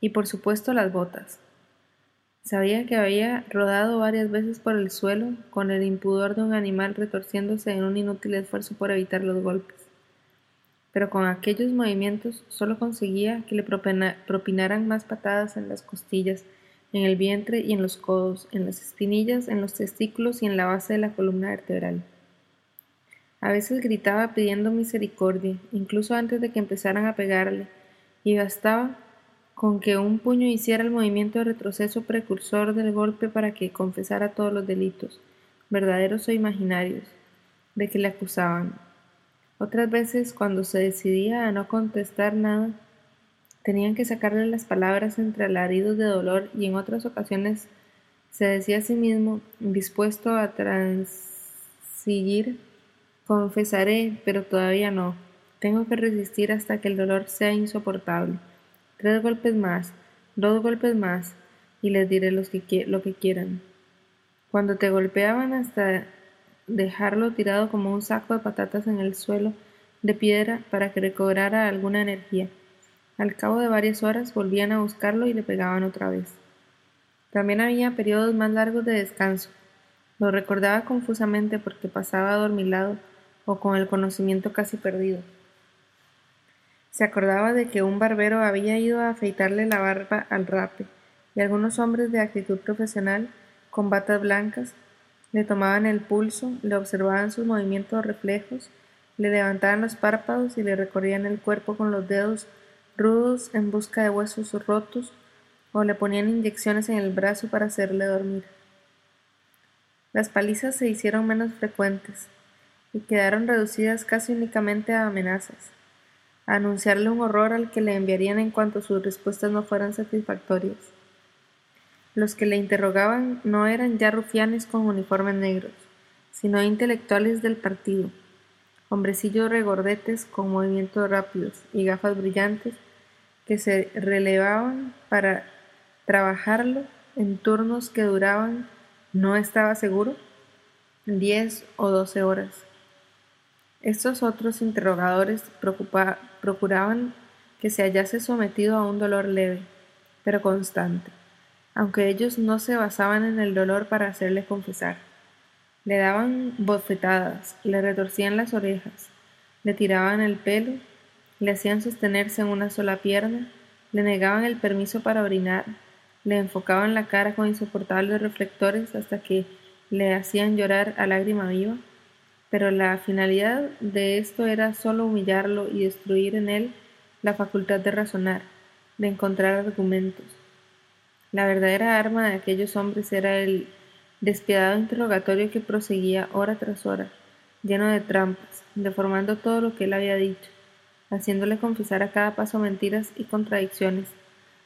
y por supuesto las botas. Sabía que había rodado varias veces por el suelo con el impudor de un animal retorciéndose en un inútil esfuerzo por evitar los golpes. Pero con aquellos movimientos solo conseguía que le propinaran más patadas en las costillas en el vientre y en los codos, en las espinillas, en los testículos y en la base de la columna vertebral. A veces gritaba pidiendo misericordia, incluso antes de que empezaran a pegarle, y bastaba con que un puño hiciera el movimiento de retroceso precursor del golpe para que confesara todos los delitos, verdaderos o imaginarios, de que le acusaban. Otras veces, cuando se decidía a no contestar nada, Tenían que sacarle las palabras entre alaridos de dolor y en otras ocasiones se decía a sí mismo, dispuesto a transigir, confesaré, pero todavía no. Tengo que resistir hasta que el dolor sea insoportable. Tres golpes más, dos golpes más, y les diré lo que quieran. Cuando te golpeaban hasta dejarlo tirado como un saco de patatas en el suelo de piedra para que recobrara alguna energía. Al cabo de varias horas volvían a buscarlo y le pegaban otra vez. También había periodos más largos de descanso. Lo recordaba confusamente porque pasaba adormilado o con el conocimiento casi perdido. Se acordaba de que un barbero había ido a afeitarle la barba al rape, y algunos hombres de actitud profesional, con batas blancas, le tomaban el pulso, le observaban sus movimientos reflejos, le levantaban los párpados y le recorrían el cuerpo con los dedos rudos en busca de huesos rotos o le ponían inyecciones en el brazo para hacerle dormir. Las palizas se hicieron menos frecuentes y quedaron reducidas casi únicamente a amenazas. a anunciarle un horror al que le enviarían en cuanto sus respuestas no fueran satisfactorias. Los que le interrogaban no eran ya rufianes con uniformes negros, sino intelectuales del partido, hombrecillos regordetes con movimientos rápidos y gafas brillantes que se relevaban para trabajarlo en turnos que duraban, no estaba seguro, diez o doce horas. Estos otros interrogadores procuraban que se hallase sometido a un dolor leve, pero constante, aunque ellos no se basaban en el dolor para hacerle confesar. Le daban bofetadas, le retorcían las orejas, le tiraban el pelo, le hacían sostenerse en una sola pierna, le negaban el permiso para orinar, le enfocaban la cara con insoportables reflectores hasta que le hacían llorar a lágrima viva, pero la finalidad de esto era solo humillarlo y destruir en él la facultad de razonar, de encontrar argumentos. La verdadera arma de aquellos hombres era el despiadado interrogatorio que proseguía hora tras hora, lleno de trampas, deformando todo lo que él había dicho, haciéndole confesar a cada paso mentiras y contradicciones,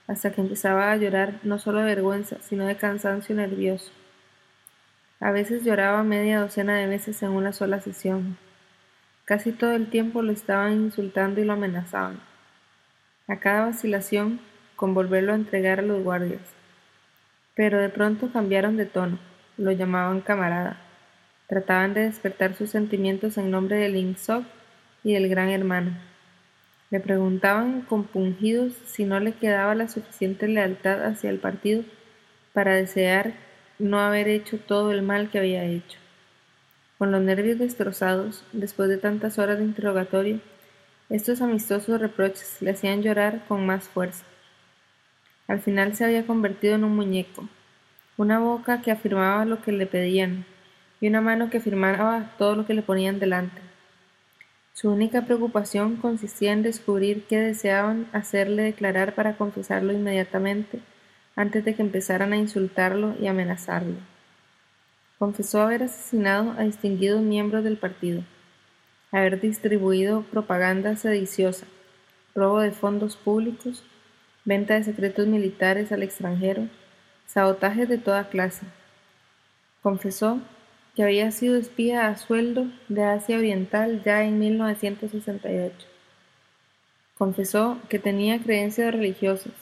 hasta que empezaba a llorar no solo de vergüenza, sino de cansancio nervioso. A veces lloraba media docena de veces en una sola sesión. Casi todo el tiempo lo estaban insultando y lo amenazaban. A cada vacilación, con volverlo a entregar a los guardias. Pero de pronto cambiaron de tono, lo llamaban camarada. Trataban de despertar sus sentimientos en nombre del INSOC y del gran hermano. Le preguntaban compungidos si no le quedaba la suficiente lealtad hacia el partido para desear no haber hecho todo el mal que había hecho. Con los nervios destrozados, después de tantas horas de interrogatorio, estos amistosos reproches le hacían llorar con más fuerza. Al final se había convertido en un muñeco, una boca que afirmaba lo que le pedían y una mano que afirmaba todo lo que le ponían delante. Su única preocupación consistía en descubrir qué deseaban hacerle declarar para confesarlo inmediatamente antes de que empezaran a insultarlo y amenazarlo. Confesó haber asesinado a distinguidos miembros del partido, haber distribuido propaganda sediciosa, robo de fondos públicos, venta de secretos militares al extranjero, sabotajes de toda clase. Confesó que había sido espía a sueldo de Asia Oriental ya en 1968. Confesó que tenía creencias religiosas,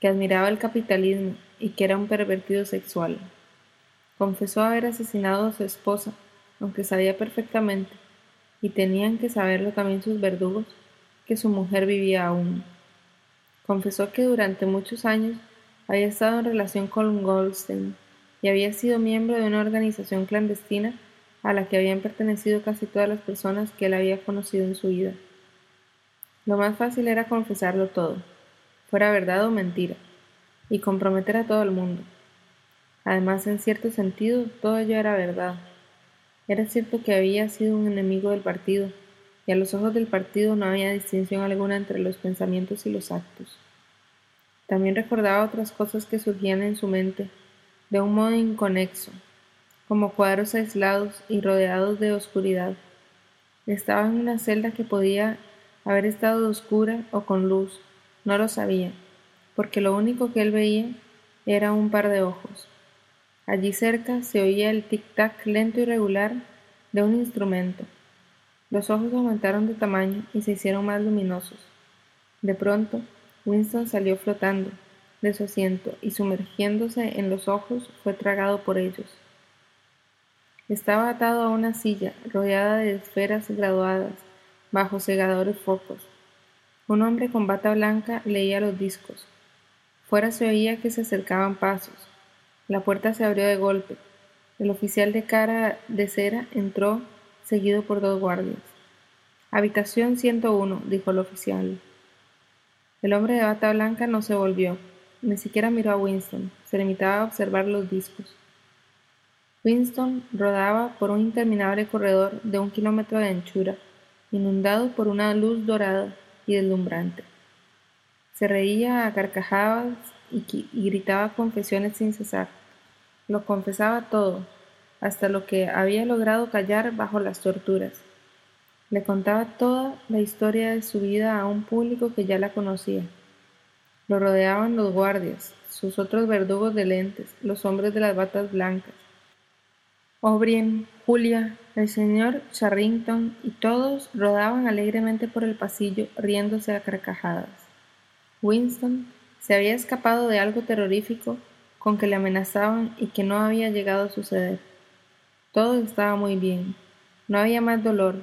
que admiraba el capitalismo y que era un pervertido sexual. Confesó haber asesinado a su esposa, aunque sabía perfectamente, y tenían que saberlo también sus verdugos, que su mujer vivía aún. Confesó que durante muchos años había estado en relación con Goldstein, y había sido miembro de una organización clandestina a la que habían pertenecido casi todas las personas que él había conocido en su vida. Lo más fácil era confesarlo todo, fuera verdad o mentira, y comprometer a todo el mundo. Además, en cierto sentido, todo ello era verdad. Era cierto que había sido un enemigo del partido, y a los ojos del partido no había distinción alguna entre los pensamientos y los actos. También recordaba otras cosas que surgían en su mente de un modo inconexo, como cuadros aislados y rodeados de oscuridad. Estaba en una celda que podía haber estado oscura o con luz, no lo sabía, porque lo único que él veía era un par de ojos. Allí cerca se oía el tic-tac lento y regular de un instrumento. Los ojos aumentaron de tamaño y se hicieron más luminosos. De pronto, Winston salió flotando, de su asiento y sumergiéndose en los ojos fue tragado por ellos. Estaba atado a una silla rodeada de esferas graduadas bajo cegadores focos. Un hombre con bata blanca leía los discos. Fuera se oía que se acercaban pasos. La puerta se abrió de golpe. El oficial de cara de cera entró, seguido por dos guardias. Habitación 101, dijo el oficial. El hombre de bata blanca no se volvió. Ni siquiera miró a Winston, se limitaba a observar los discos. Winston rodaba por un interminable corredor de un kilómetro de anchura, inundado por una luz dorada y deslumbrante. Se reía a carcajadas y, y gritaba confesiones sin cesar. Lo confesaba todo, hasta lo que había logrado callar bajo las torturas. Le contaba toda la historia de su vida a un público que ya la conocía. Lo rodeaban los guardias, sus otros verdugos de lentes, los hombres de las batas blancas. O'Brien, Julia, el señor Charrington y todos rodaban alegremente por el pasillo, riéndose a carcajadas. Winston se había escapado de algo terrorífico con que le amenazaban y que no había llegado a suceder. Todo estaba muy bien. No había más dolor,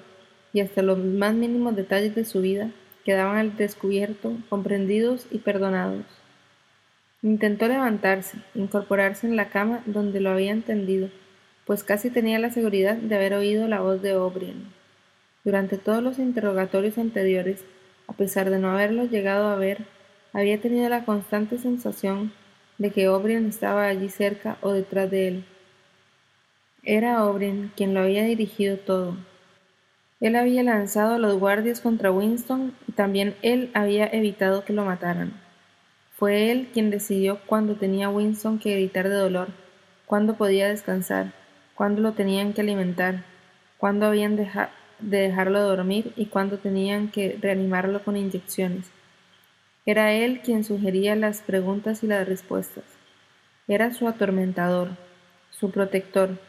y hasta los más mínimos detalles de su vida quedaban al descubierto, comprendidos y perdonados. Intentó levantarse, incorporarse en la cama donde lo había entendido, pues casi tenía la seguridad de haber oído la voz de O'Brien. Durante todos los interrogatorios anteriores, a pesar de no haberlo llegado a ver, había tenido la constante sensación de que O'Brien estaba allí cerca o detrás de él. Era O'Brien quien lo había dirigido todo, él había lanzado a los guardias contra Winston y también él había evitado que lo mataran. Fue él quien decidió cuándo tenía Winston que gritar de dolor, cuándo podía descansar, cuándo lo tenían que alimentar, cuándo habían de dejarlo dormir y cuándo tenían que reanimarlo con inyecciones. Era él quien sugería las preguntas y las respuestas. Era su atormentador, su protector,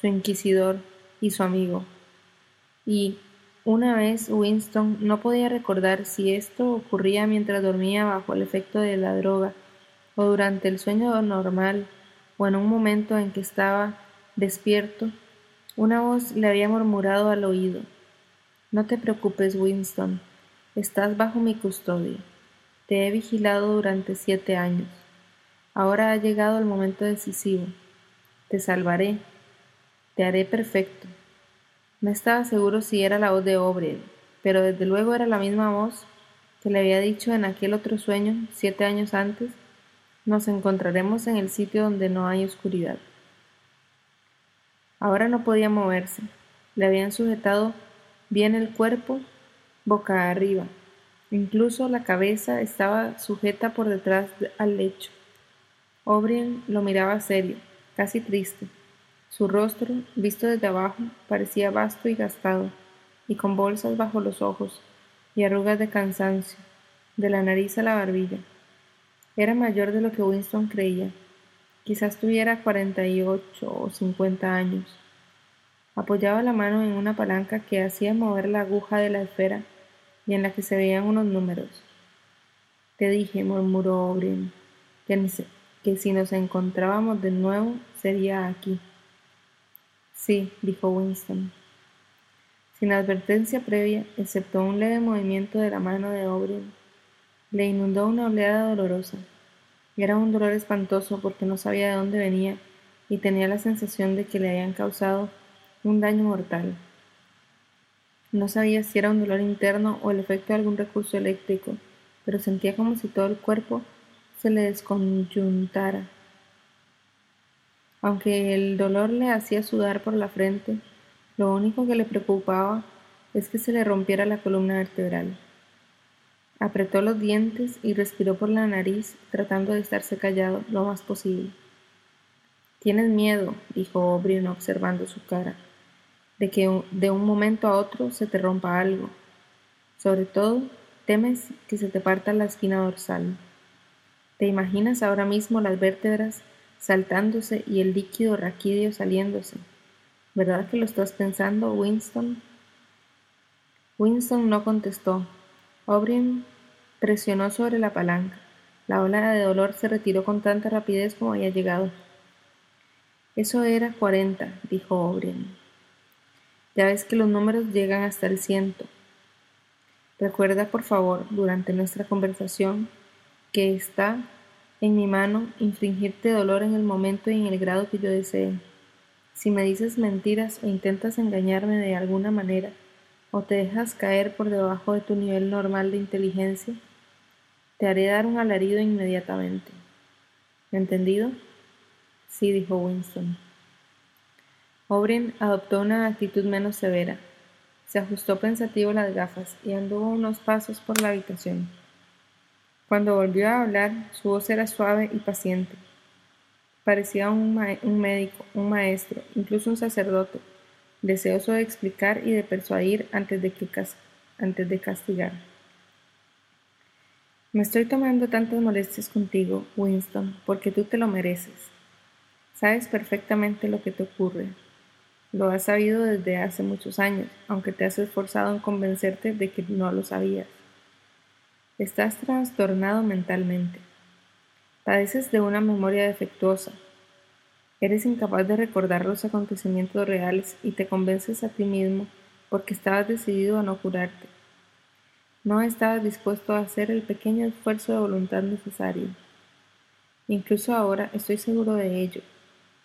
su inquisidor y su amigo. Y, una vez Winston no podía recordar si esto ocurría mientras dormía bajo el efecto de la droga, o durante el sueño normal, o en un momento en que estaba despierto, una voz le había murmurado al oído No te preocupes, Winston, estás bajo mi custodia. Te he vigilado durante siete años. Ahora ha llegado el momento decisivo. Te salvaré. Te haré perfecto. No estaba seguro si era la voz de O'Brien, pero desde luego era la misma voz que le había dicho en aquel otro sueño siete años antes, nos encontraremos en el sitio donde no hay oscuridad. Ahora no podía moverse, le habían sujetado bien el cuerpo boca arriba, incluso la cabeza estaba sujeta por detrás al lecho. O'Brien lo miraba serio, casi triste. Su rostro, visto desde abajo, parecía vasto y gastado, y con bolsas bajo los ojos, y arrugas de cansancio, de la nariz a la barbilla. Era mayor de lo que Winston creía. Quizás tuviera cuarenta y ocho o cincuenta años. Apoyaba la mano en una palanca que hacía mover la aguja de la esfera y en la que se veían unos números. Te dije, murmuró O'Brien, que si nos encontrábamos de nuevo sería aquí. Sí, dijo Winston. Sin advertencia previa, excepto un leve movimiento de la mano de O'Brien, le inundó una oleada dolorosa. Era un dolor espantoso porque no sabía de dónde venía y tenía la sensación de que le habían causado un daño mortal. No sabía si era un dolor interno o el efecto de algún recurso eléctrico, pero sentía como si todo el cuerpo se le desconyuntara. Aunque el dolor le hacía sudar por la frente, lo único que le preocupaba es que se le rompiera la columna vertebral. Apretó los dientes y respiró por la nariz, tratando de estarse callado lo más posible. Tienes miedo, dijo O'Brien observando su cara, de que de un momento a otro se te rompa algo. Sobre todo, temes que se te parta la espina dorsal. ¿Te imaginas ahora mismo las vértebras saltándose y el líquido raquídeo saliéndose. ¿Verdad que lo estás pensando, Winston? Winston no contestó. O'Brien presionó sobre la palanca. La ola de dolor se retiró con tanta rapidez como había llegado. Eso era cuarenta, dijo O'Brien. Ya ves que los números llegan hasta el ciento. Recuerda, por favor, durante nuestra conversación, que está en mi mano infringirte dolor en el momento y en el grado que yo desee. Si me dices mentiras o intentas engañarme de alguna manera, o te dejas caer por debajo de tu nivel normal de inteligencia, te haré dar un alarido inmediatamente. ¿Entendido? Sí, dijo Winston. O'Brien adoptó una actitud menos severa. Se ajustó pensativo las gafas y anduvo unos pasos por la habitación. Cuando volvió a hablar, su voz era suave y paciente. Parecía un, médico, un maestro, incluso un sacerdote, deseoso de explicar y de persuadir antes de, que antes de castigar. Me estoy tomando tantas molestias contigo, Winston, porque tú te lo mereces. Sabes perfectamente lo que te ocurre. Lo has sabido desde hace muchos años, aunque te has esforzado en convencerte de que no lo sabías. Estás trastornado mentalmente. Padeces de una memoria defectuosa. Eres incapaz de recordar los acontecimientos reales y te convences a ti mismo porque estabas decidido a no curarte. No estabas dispuesto a hacer el pequeño esfuerzo de voluntad necesario. Incluso ahora estoy seguro de ello.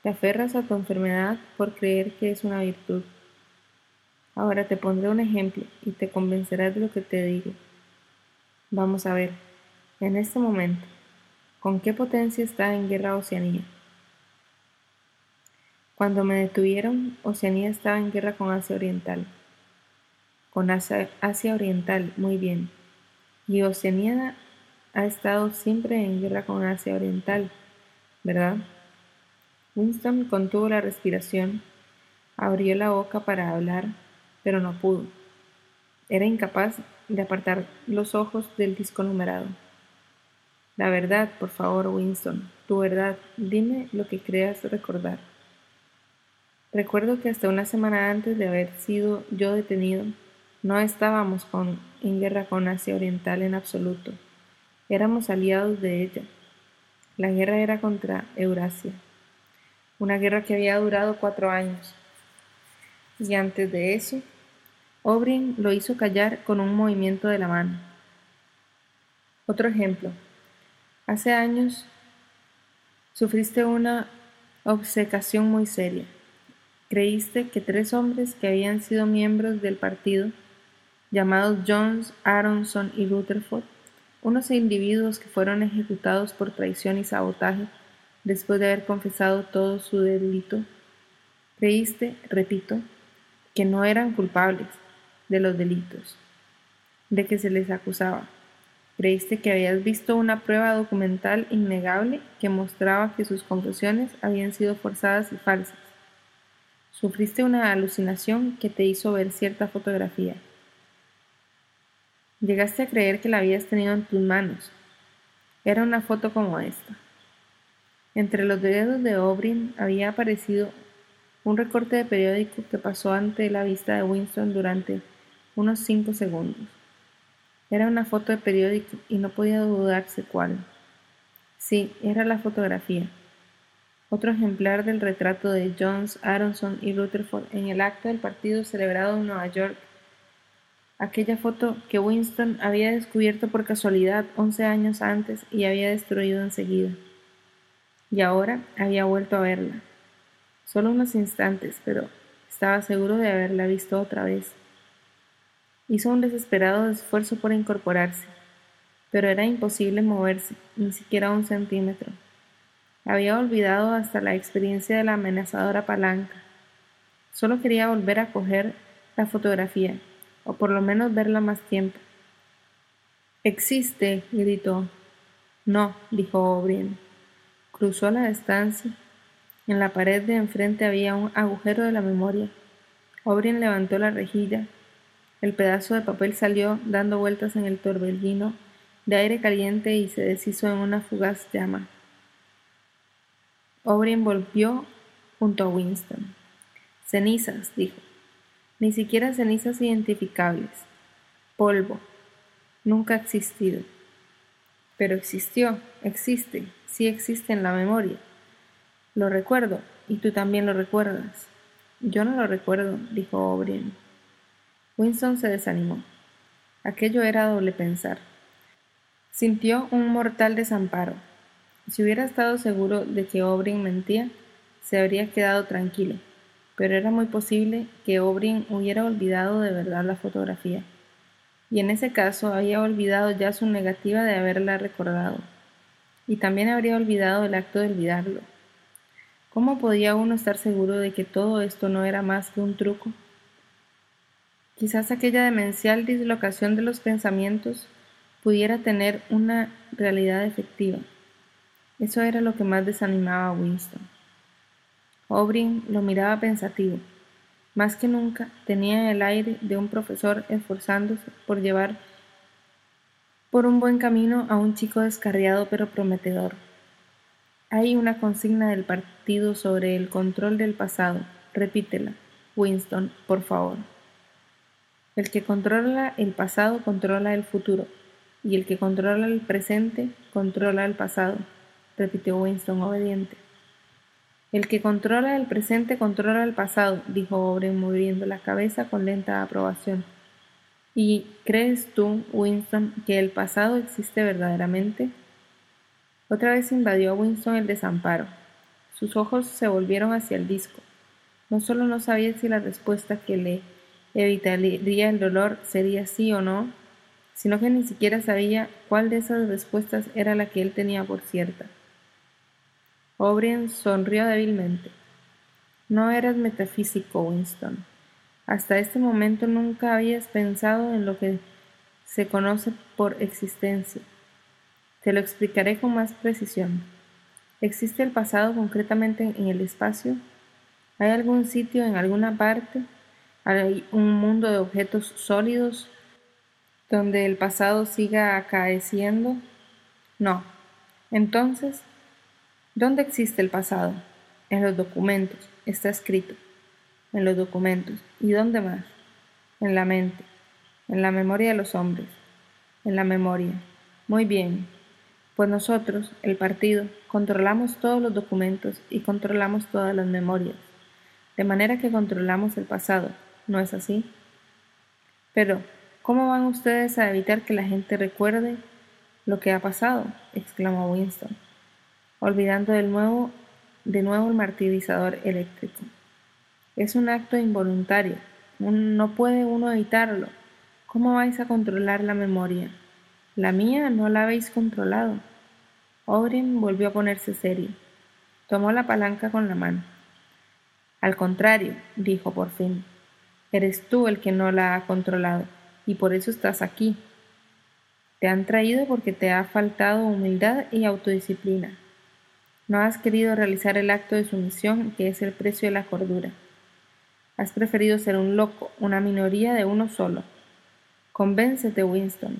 Te aferras a tu enfermedad por creer que es una virtud. Ahora te pondré un ejemplo y te convencerás de lo que te digo. Vamos a ver, en este momento, ¿con qué potencia está en guerra Oceanía? Cuando me detuvieron, Oceanía estaba en guerra con Asia Oriental con Asia, Oriental, muy bien. Y Oceanía ha estado siempre en guerra con Asia Oriental, ¿verdad? Winston contuvo la respiración, abrió la boca para hablar, pero no pudo. Era incapaz de apartar los ojos del disco numerado. La verdad, por favor, Winston, tu verdad, dime lo que creas recordar. Recuerdo que hasta una semana antes de haber sido yo detenido, no estábamos en guerra con Asia Oriental en absoluto. Éramos aliados de ella. La guerra era contra Eurasia. Una guerra que había durado cuatro años. Y antes de eso, Obrin lo hizo callar con un movimiento de la mano. Otro ejemplo. Hace años sufriste una obsecación muy seria. Creíste que tres hombres que habían sido miembros del partido llamados Jones, Aronson y Rutherford, unos individuos que fueron ejecutados por traición y sabotaje después de haber confesado todo su delito. Creíste, repito, que no eran culpables de los delitos de que se les acusaba. Creíste que habías visto una prueba documental innegable que mostraba que sus confesiones habían sido forzadas y falsas. Sufriste una alucinación que te hizo ver cierta fotografía Llegaste a creer que la habías tenido en tus manos. Era una foto como esta. Entre los dedos de Obrin había aparecido un recorte de periódico que pasó ante la vista de Winston durante unos cinco segundos. Era una foto de periódico y no podía dudarse cuál. Sí, era la fotografía. Otro ejemplar del retrato de Jones, Aronson y Rutherford en el acto del partido celebrado en Nueva York aquella foto que Winston había descubierto por casualidad once años antes y había destruido enseguida. Y ahora había vuelto a verla. Solo unos instantes, pero estaba seguro de haberla visto otra vez. Hizo un desesperado esfuerzo por incorporarse, pero era imposible moverse, ni siquiera un centímetro. Había olvidado hasta la experiencia de la amenazadora palanca. Solo quería volver a coger la fotografía o por lo menos verla más tiempo. Existe, gritó. No, dijo O'Brien. Cruzó la estancia. En la pared de enfrente había un agujero de la memoria. O'Brien levantó la rejilla. El pedazo de papel salió dando vueltas en el torbellino de aire caliente y se deshizo en una fugaz llama. O'Brien volvió junto a Winston. Cenizas, dijo ni siquiera cenizas identificables. Polvo. Nunca ha existido. Pero existió, existe, sí existe en la memoria. Lo recuerdo, y tú también lo recuerdas. Yo no lo recuerdo, dijo O'Brien. Winston se desanimó. Aquello era doble pensar. Sintió un mortal desamparo. Si hubiera estado seguro de que O'Brien mentía, se habría quedado tranquilo pero era muy posible que O'Brien hubiera olvidado de verdad la fotografía, y en ese caso había olvidado ya su negativa de haberla recordado, y también habría olvidado el acto de olvidarlo. ¿Cómo podía uno estar seguro de que todo esto no era más que un truco? Quizás aquella demencial dislocación de los pensamientos pudiera tener una realidad efectiva. Eso era lo que más desanimaba a Winston. O'Brien lo miraba pensativo. Más que nunca tenía el aire de un profesor esforzándose por llevar por un buen camino a un chico descarriado pero prometedor. Hay una consigna del partido sobre el control del pasado. Repítela, Winston, por favor. El que controla el pasado controla el futuro, y el que controla el presente controla el pasado, repitió Winston obediente. El que controla el presente controla el pasado, dijo Owen moviendo la cabeza con lenta aprobación. ¿Y crees tú, Winston, que el pasado existe verdaderamente? Otra vez invadió a Winston el desamparo. Sus ojos se volvieron hacia el disco. No solo no sabía si la respuesta que le evitaría el dolor sería sí o no, sino que ni siquiera sabía cuál de esas respuestas era la que él tenía por cierta. O'Brien sonrió débilmente. No eras metafísico, Winston. Hasta este momento nunca habías pensado en lo que se conoce por existencia. Te lo explicaré con más precisión. ¿Existe el pasado concretamente en el espacio? ¿Hay algún sitio en alguna parte? ¿Hay un mundo de objetos sólidos donde el pasado siga acaeciendo? No. Entonces, ¿dónde existe el pasado? En los documentos. Está escrito. En los documentos. ¿Y dónde más? En la mente. En la memoria de los hombres. En la memoria. Muy bien. Pues nosotros, el partido, controlamos todos los documentos y controlamos todas las memorias de manera que controlamos el pasado, ¿no es así? Pero, ¿cómo van ustedes a evitar que la gente recuerde lo que ha pasado? exclamó Winston, olvidando de nuevo, el martirizador eléctrico. Es un acto involuntario, no puede uno evitarlo. ¿Cómo vais a controlar la memoria? La mía no la habéis controlado. O'Brien volvió a ponerse serio. Tomó la palanca con la mano. Al contrario, dijo por fin, eres tú el que no la ha controlado, y por eso estás aquí. Te han traído porque te ha faltado humildad y autodisciplina. No has querido realizar el acto de sumisión que es el precio de la cordura. Has preferido ser un loco, una minoría de uno solo. Convéncete, Winston.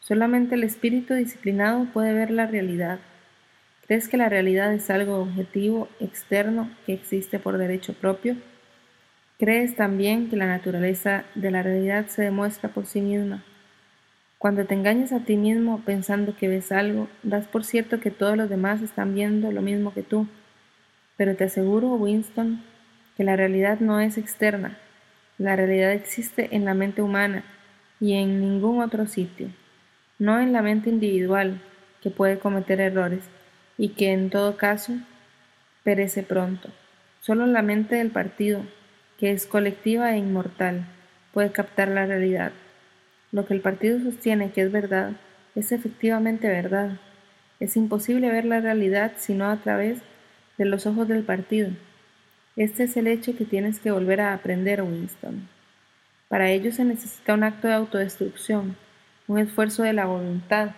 Solamente el espíritu disciplinado puede ver la realidad. ¿Crees que la realidad es algo objetivo, externo, que existe por derecho propio? ¿Crees también que la naturaleza de la realidad se demuestra por sí misma? Cuando te engañas a ti mismo pensando que ves algo, das por cierto que todos los demás están viendo lo mismo que tú. Pero te aseguro, Winston, que la realidad no es externa. La realidad existe en la mente humana y en ningún otro sitio. No en la mente individual, que puede cometer errores, y que en todo caso perece pronto. Solo la mente del partido, que es colectiva e inmortal, puede captar la realidad. Lo que el partido sostiene que es verdad, es efectivamente verdad. Es imposible ver la realidad sino a través de los ojos del partido. Este es el hecho que tienes que volver a aprender, Winston. Para ello se necesita un acto de autodestrucción, un esfuerzo de la voluntad,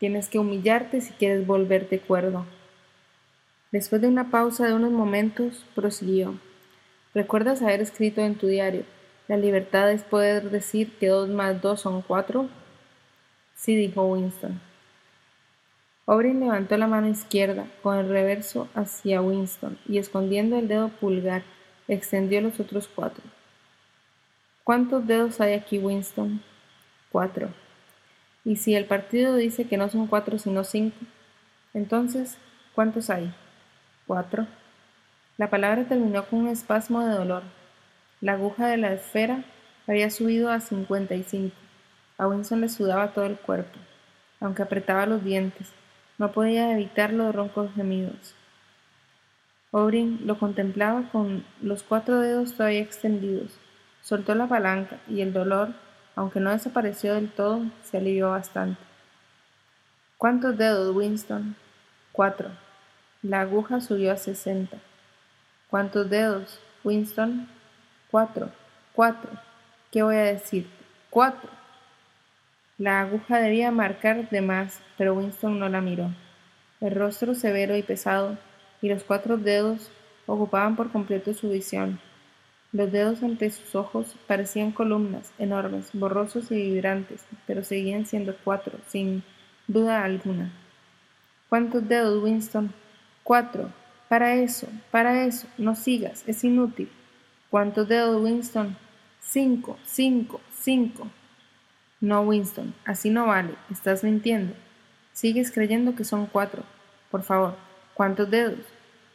Tienes que humillarte si quieres volverte cuerdo. Después de una pausa de unos momentos, prosiguió. ¿Recuerdas haber escrito en tu diario, la libertad es poder decir que dos más dos son cuatro? Sí, dijo Winston. O'Brien levantó la mano izquierda con el reverso hacia Winston y escondiendo el dedo pulgar, extendió los otros cuatro. ¿Cuántos dedos hay aquí, Winston? Cuatro. Y si el partido dice que no son cuatro sino cinco, entonces, ¿cuántos hay? Cuatro. La palabra terminó con un espasmo de dolor. La aguja de la esfera había subido a cincuenta y cinco. A Winston le sudaba todo el cuerpo. Aunque apretaba los dientes, no podía evitar los roncos gemidos. O'Brien lo contemplaba con los cuatro dedos todavía extendidos. Soltó la palanca y el dolor aunque no desapareció del todo, se alivió bastante. ¿Cuántos dedos, Winston? Cuatro. La aguja subió a sesenta. ¿Cuántos dedos, Winston? Cuatro. Cuatro. ¿Qué voy a decir? Cuatro. La aguja debía marcar de más, pero Winston no la miró. El rostro severo y pesado, y los cuatro dedos ocupaban por completo su visión. Los dedos ante sus ojos parecían columnas enormes, borrosos y vibrantes, pero seguían siendo cuatro, sin duda alguna. ¿Cuántos dedos, Winston? Cuatro. Para eso, para eso, no sigas, es inútil. ¿Cuántos dedos, Winston? Cinco, cinco, cinco. No, Winston, así no vale, estás mintiendo. Sigues creyendo que son cuatro. Por favor, ¿cuántos dedos?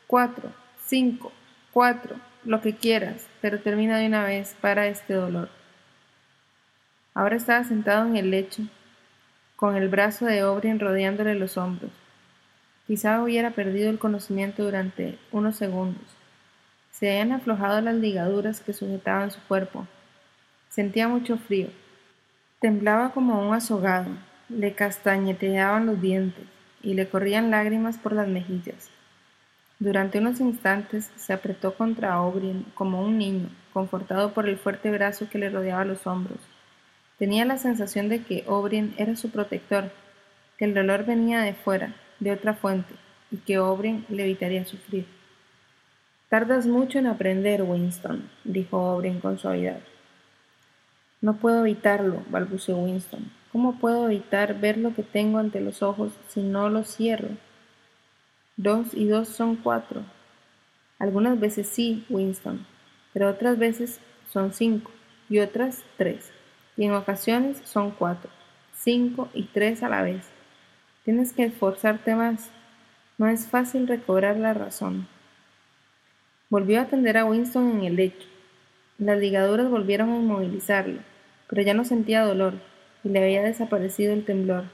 Cuatro, cinco, cuatro, lo que quieras, pero termina de una vez para este dolor. Ahora estaba sentado en el lecho, con el brazo de O'Brien rodeándole los hombros. Quizá hubiera perdido el conocimiento durante unos segundos. Se habían aflojado las ligaduras que sujetaban su cuerpo. Sentía mucho frío. Temblaba como un azogado. Le castañeteaban los dientes y le corrían lágrimas por las mejillas. Durante unos instantes se apretó contra O'Brien como un niño, confortado por el fuerte brazo que le rodeaba los hombros. Tenía la sensación de que O'Brien era su protector, que el dolor venía de fuera, de otra fuente, y que O'Brien le evitaría sufrir. Tardas mucho en aprender, Winston, dijo O'Brien con suavidad. No puedo evitarlo, balbuceó Winston. ¿Cómo puedo evitar ver lo que tengo ante los ojos si no los cierro? Dos y dos son cuatro. Algunas veces sí, Winston, pero otras veces son cinco y otras tres. Y en ocasiones son cuatro, cinco y tres a la vez. Tienes que esforzarte más. No es fácil recobrar la razón. Volvió a atender a Winston en el lecho. Las ligaduras volvieron a inmovilizarlo, pero ya no sentía dolor y le había desaparecido el temblor.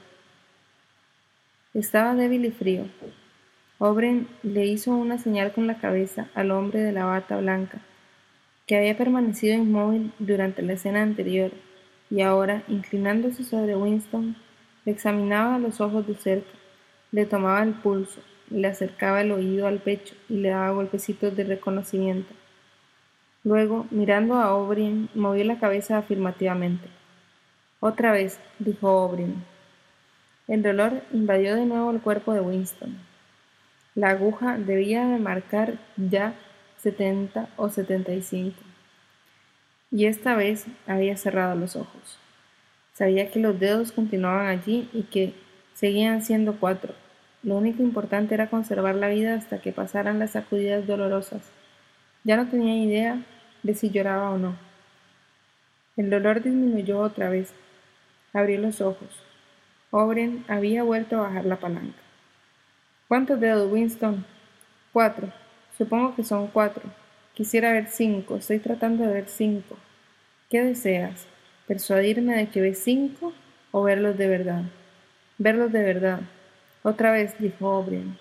Estaba débil y frío, O'Brien le hizo una señal con la cabeza al hombre de la bata blanca, que había permanecido inmóvil durante la escena anterior, y ahora, inclinándose sobre Winston, le examinaba los ojos de cerca, le tomaba el pulso, le acercaba el oído al pecho y le daba golpecitos de reconocimiento. Luego, mirando a O'Brien, movió la cabeza afirmativamente. Otra vez, dijo O'Brien. El dolor invadió de nuevo el cuerpo de Winston. La aguja debía de marcar ya setenta o setenta y cinco. Y esta vez había cerrado los ojos. Sabía que los dedos continuaban allí y que seguían siendo cuatro. Lo único importante era conservar la vida hasta que pasaran las sacudidas dolorosas. Ya no tenía idea de si lloraba o no. El dolor disminuyó otra vez. Abrió los ojos. O'Brien había vuelto a bajar la palanca. ¿Cuántos dedos, Winston? Cuatro. Supongo que son cuatro. Quisiera ver cinco. Estoy tratando de ver cinco. ¿Qué deseas? ¿Persuadirme de que ves cinco o verlos de verdad? Verlos de verdad. Otra vez, dijo O'Brien.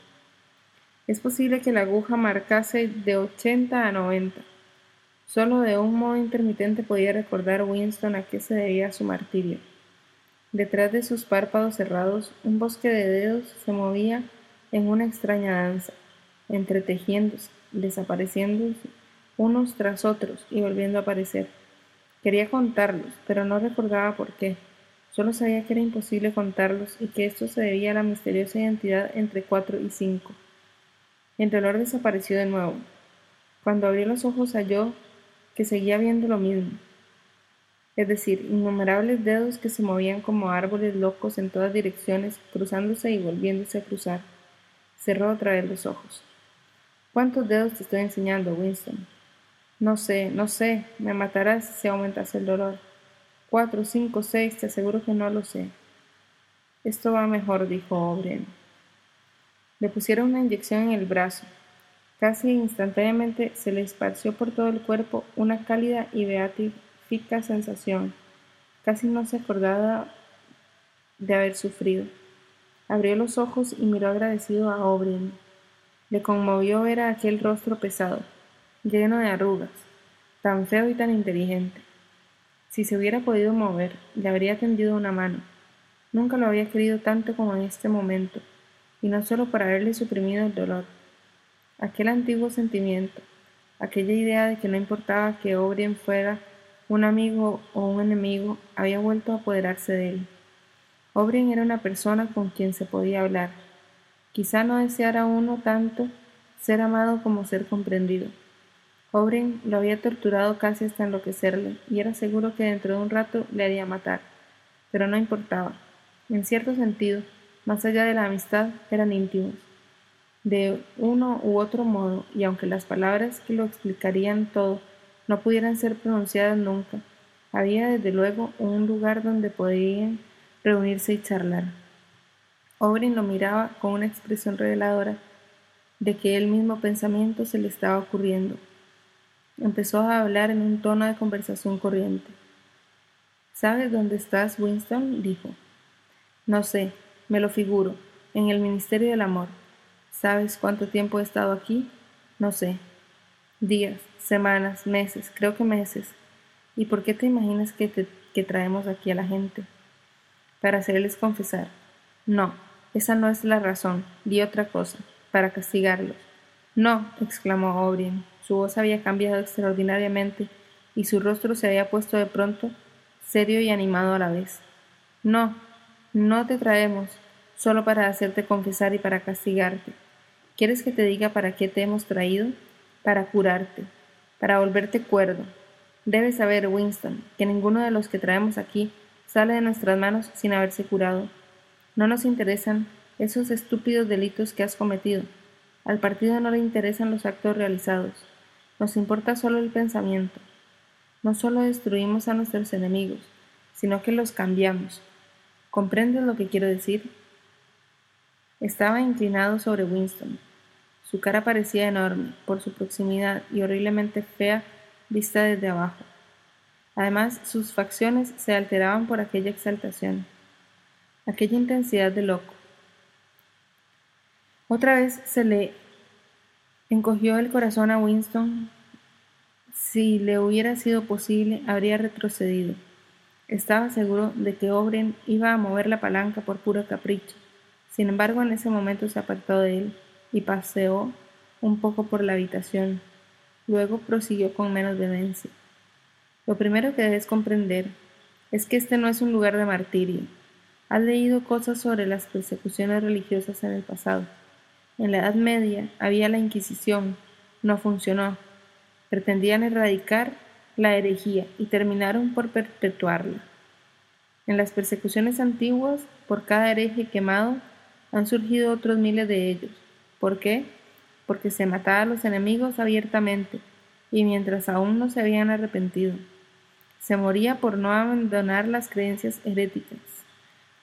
Es posible que la aguja marcase de ochenta a noventa. Solo de un modo intermitente podía recordar Winston a qué se debía su martirio. Detrás de sus párpados cerrados, un bosque de dedos se movía en una extraña danza, entretejiéndose, desapareciendo unos tras otros y volviendo a aparecer. Quería contarlos, pero no recordaba por qué. Solo sabía que era imposible contarlos y que esto se debía a la misteriosa identidad entre cuatro y cinco. El dolor desapareció de nuevo. Cuando abrió los ojos halló que seguía viendo lo mismo, es decir, innumerables dedos que se movían como árboles locos en todas direcciones, cruzándose y volviéndose a cruzar. Cerró otra vez los ojos. ¿Cuántos dedos te estoy enseñando, Winston? No sé, no sé. Me matarás si aumentas el dolor. Cuatro, cinco, seis, te aseguro que no lo sé. Esto va mejor, dijo O'Brien. Le pusieron una inyección en el brazo. Casi instantáneamente se le esparció por todo el cuerpo una cálida y beatífica sensación. Casi no se acordaba de haber sufrido. Abrió los ojos y miró agradecido a O'Brien. Le conmovió ver a aquel rostro pesado, lleno de arrugas, tan feo y tan inteligente. Si se hubiera podido mover, le habría tendido una mano. Nunca lo había querido tanto como en este momento, y no solo por haberle suprimido el dolor. Aquel antiguo sentimiento, aquella idea de que no importaba que O'Brien fuera un amigo o un enemigo, había vuelto a apoderarse de él. O'Brien era una persona con quien se podía hablar. Quizá no deseara uno tanto ser amado como ser comprendido. O'Brien lo había torturado casi hasta enloquecerle, y era seguro que dentro de un rato le haría matar. Pero no importaba. En cierto sentido, más allá de la amistad, eran íntimos. De uno u otro modo, y aunque las palabras que lo explicarían todo no pudieran ser pronunciadas nunca, había desde luego un lugar donde podían reunirse y charlar. O'Brien lo miraba con una expresión reveladora de que el mismo pensamiento se le estaba ocurriendo. Empezó a hablar en un tono de conversación corriente. ¿Sabes dónde estás, Winston? dijo. No sé, me lo figuro, en el Ministerio del Amor. ¿Sabes cuánto tiempo he estado aquí? No sé. Días, semanas, meses, creo que meses. ¿Y por qué te imaginas que, traemos aquí a la gente? Para hacerles confesar. No, esa no es la razón. Di otra cosa, para castigarlos. No, exclamó O'Brien. Su voz había cambiado extraordinariamente y su rostro se había puesto de pronto serio y animado a la vez. No, no te traemos, solo para hacerte confesar y para castigarte. ¿Quieres que te diga para qué te hemos traído? Para curarte, para volverte cuerdo. Debes saber, Winston, que ninguno de los que traemos aquí sale de nuestras manos sin haberse curado. No nos interesan esos estúpidos delitos que has cometido. Al partido no le interesan los actos realizados. Nos importa solo el pensamiento. No solo destruimos a nuestros enemigos, sino que los cambiamos. ¿Comprendes lo que quiero decir? Estaba inclinado sobre Winston. Su cara parecía enorme por su proximidad y horriblemente fea vista desde abajo. Además, sus facciones se alteraban por aquella exaltación, aquella intensidad de loco. Otra vez se le Encogió el corazón a Winston. Si le hubiera sido posible, habría retrocedido. Estaba seguro de que O'Brien iba a mover la palanca por puro capricho. Sin embargo, en ese momento se apartó de él y paseó un poco por la habitación. Luego prosiguió con menos vehemencia. Lo primero que debes comprender es que este no es un lugar de martirio. Has leído cosas sobre las persecuciones religiosas en el pasado. En la Edad Media había la Inquisición, no funcionó. Pretendían erradicar la herejía y terminaron por perpetuarla. En las persecuciones antiguas, por cada hereje quemado, han surgido otros miles de ellos. ¿Por qué? Porque se mataba a los enemigos abiertamente y mientras aún no se habían arrepentido. Se moría por no abandonar las creencias heréticas.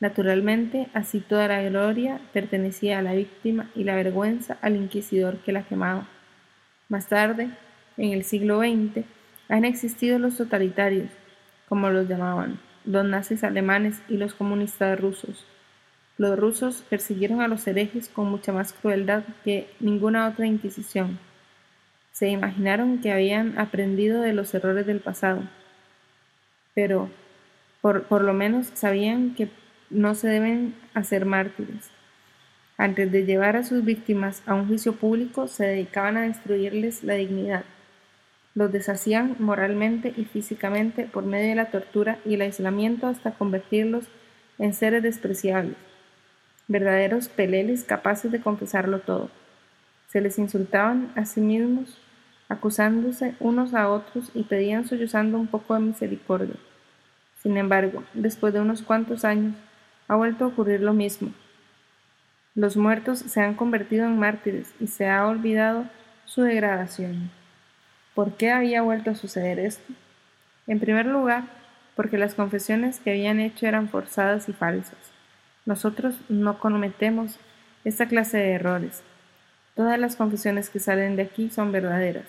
Naturalmente, así toda la gloria pertenecía a la víctima y la vergüenza al inquisidor que la quemaba. Más tarde, en el siglo XX, han existido los totalitarios, como los llamaban, los nazis alemanes y los comunistas rusos. Los rusos persiguieron a los herejes con mucha más crueldad que ninguna otra inquisición. Se imaginaron que habían aprendido de los errores del pasado, pero por, por lo menos sabían que no se deben hacer mártires. Antes de llevar a sus víctimas a un juicio público, se dedicaban a destruirles la dignidad. Los deshacían moralmente y físicamente por medio de la tortura y el aislamiento hasta convertirlos en seres despreciables, verdaderos peleles capaces de confesarlo todo. Se les insultaban a sí mismos, acusándose unos a otros y pedían sollozando un poco de misericordia. Sin embargo, después de unos cuantos años, ha vuelto a ocurrir lo mismo. Los muertos se han convertido en mártires y se ha olvidado su degradación. ¿Por qué había vuelto a suceder esto? En primer lugar, porque las confesiones que habían hecho eran forzadas y falsas. Nosotros no cometemos esta clase de errores. Todas las confesiones que salen de aquí son verdaderas.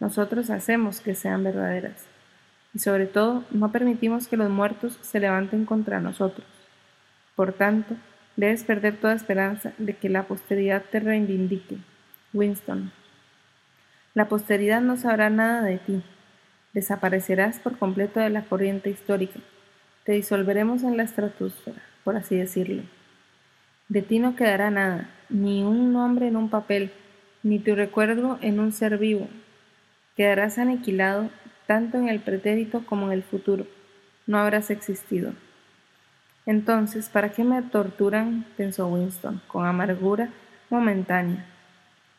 Nosotros hacemos que sean verdaderas. Y sobre todo, no permitimos que los muertos se levanten contra nosotros. Por tanto, debes perder toda esperanza de que la posteridad te reivindique. Winston. La posteridad no sabrá nada de ti. Desaparecerás por completo de la corriente histórica. Te disolveremos en la estratosfera, por así decirlo. De ti no quedará nada, ni un nombre en un papel, ni tu recuerdo en un ser vivo. Quedarás aniquilado tanto en el pretérito como en el futuro. No habrás existido. Entonces, ¿para qué me torturan? pensó Winston, con amargura momentánea.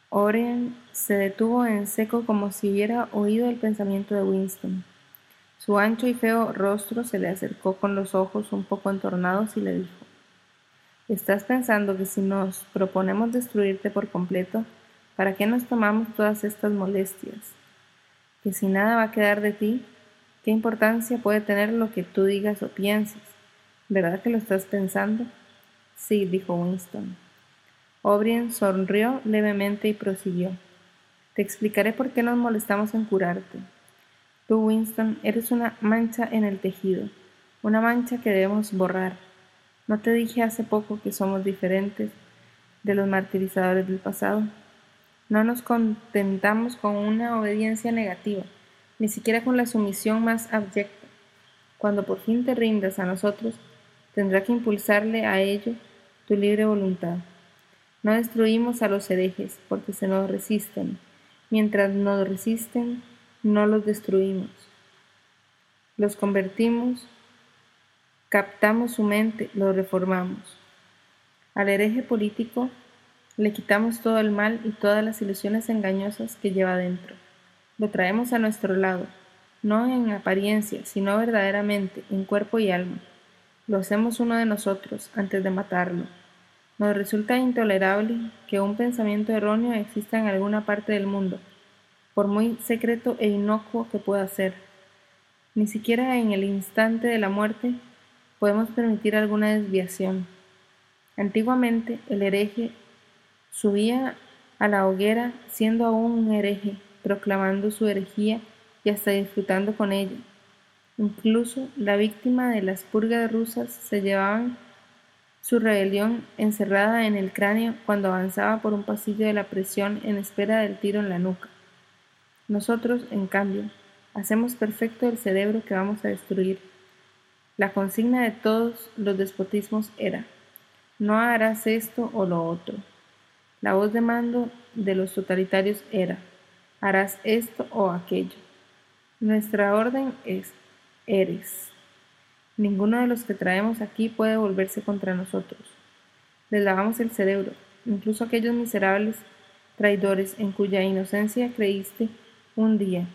Orion se detuvo en seco como si hubiera oído el pensamiento de Winston. Su ancho y feo rostro se le acercó con los ojos un poco entornados y le dijo ¿Estás pensando que si nos proponemos destruirte por completo, ¿para qué nos tomamos todas estas molestias? ¿Que si nada va a quedar de ti? ¿Qué importancia puede tener lo que tú digas o pienses? ¿Verdad que lo estás pensando? Sí, dijo Winston. O'Brien sonrió levemente y prosiguió. Te explicaré por qué nos molestamos en curarte. Tú, Winston, eres una mancha en el tejido, una mancha que debemos borrar. ¿No te dije hace poco que somos diferentes de los martirizadores del pasado? No nos contentamos con una obediencia negativa, ni siquiera con la sumisión más abyecta. Cuando por fin te rindas a nosotros, tendrá que impulsarle a ello tu libre voluntad. No destruimos a los herejes porque se nos resisten. Mientras nos resisten, no los destruimos. Los convertimos, captamos su mente, los reformamos. Al hereje político le quitamos todo el mal y todas las ilusiones engañosas que lleva dentro. Lo traemos a nuestro lado, no en apariencia, sino verdaderamente, en cuerpo y alma. Lo hacemos uno de nosotros antes de matarlo. Nos resulta intolerable que un pensamiento erróneo exista en alguna parte del mundo, por muy secreto e inocuo que pueda ser. Ni siquiera en el instante de la muerte podemos permitir alguna desviación. Antiguamente el hereje subía a la hoguera siendo aún un hereje, proclamando su herejía y hasta disfrutando con ella. Incluso la víctima de las purgas rusas se llevaban su rebelión encerrada en el cráneo cuando avanzaba por un pasillo de la prisión en espera del tiro en la nuca. Nosotros, en cambio, hacemos perfecto el cerebro que vamos a destruir. La consigna de todos los despotismos era, no harás esto o lo otro. La voz de mando de los totalitarios era, harás esto o aquello. Nuestra orden es, eres. Ninguno de los que traemos aquí puede volverse contra nosotros. Les lavamos el cerebro, incluso aquellos miserables traidores en cuya inocencia creíste un día,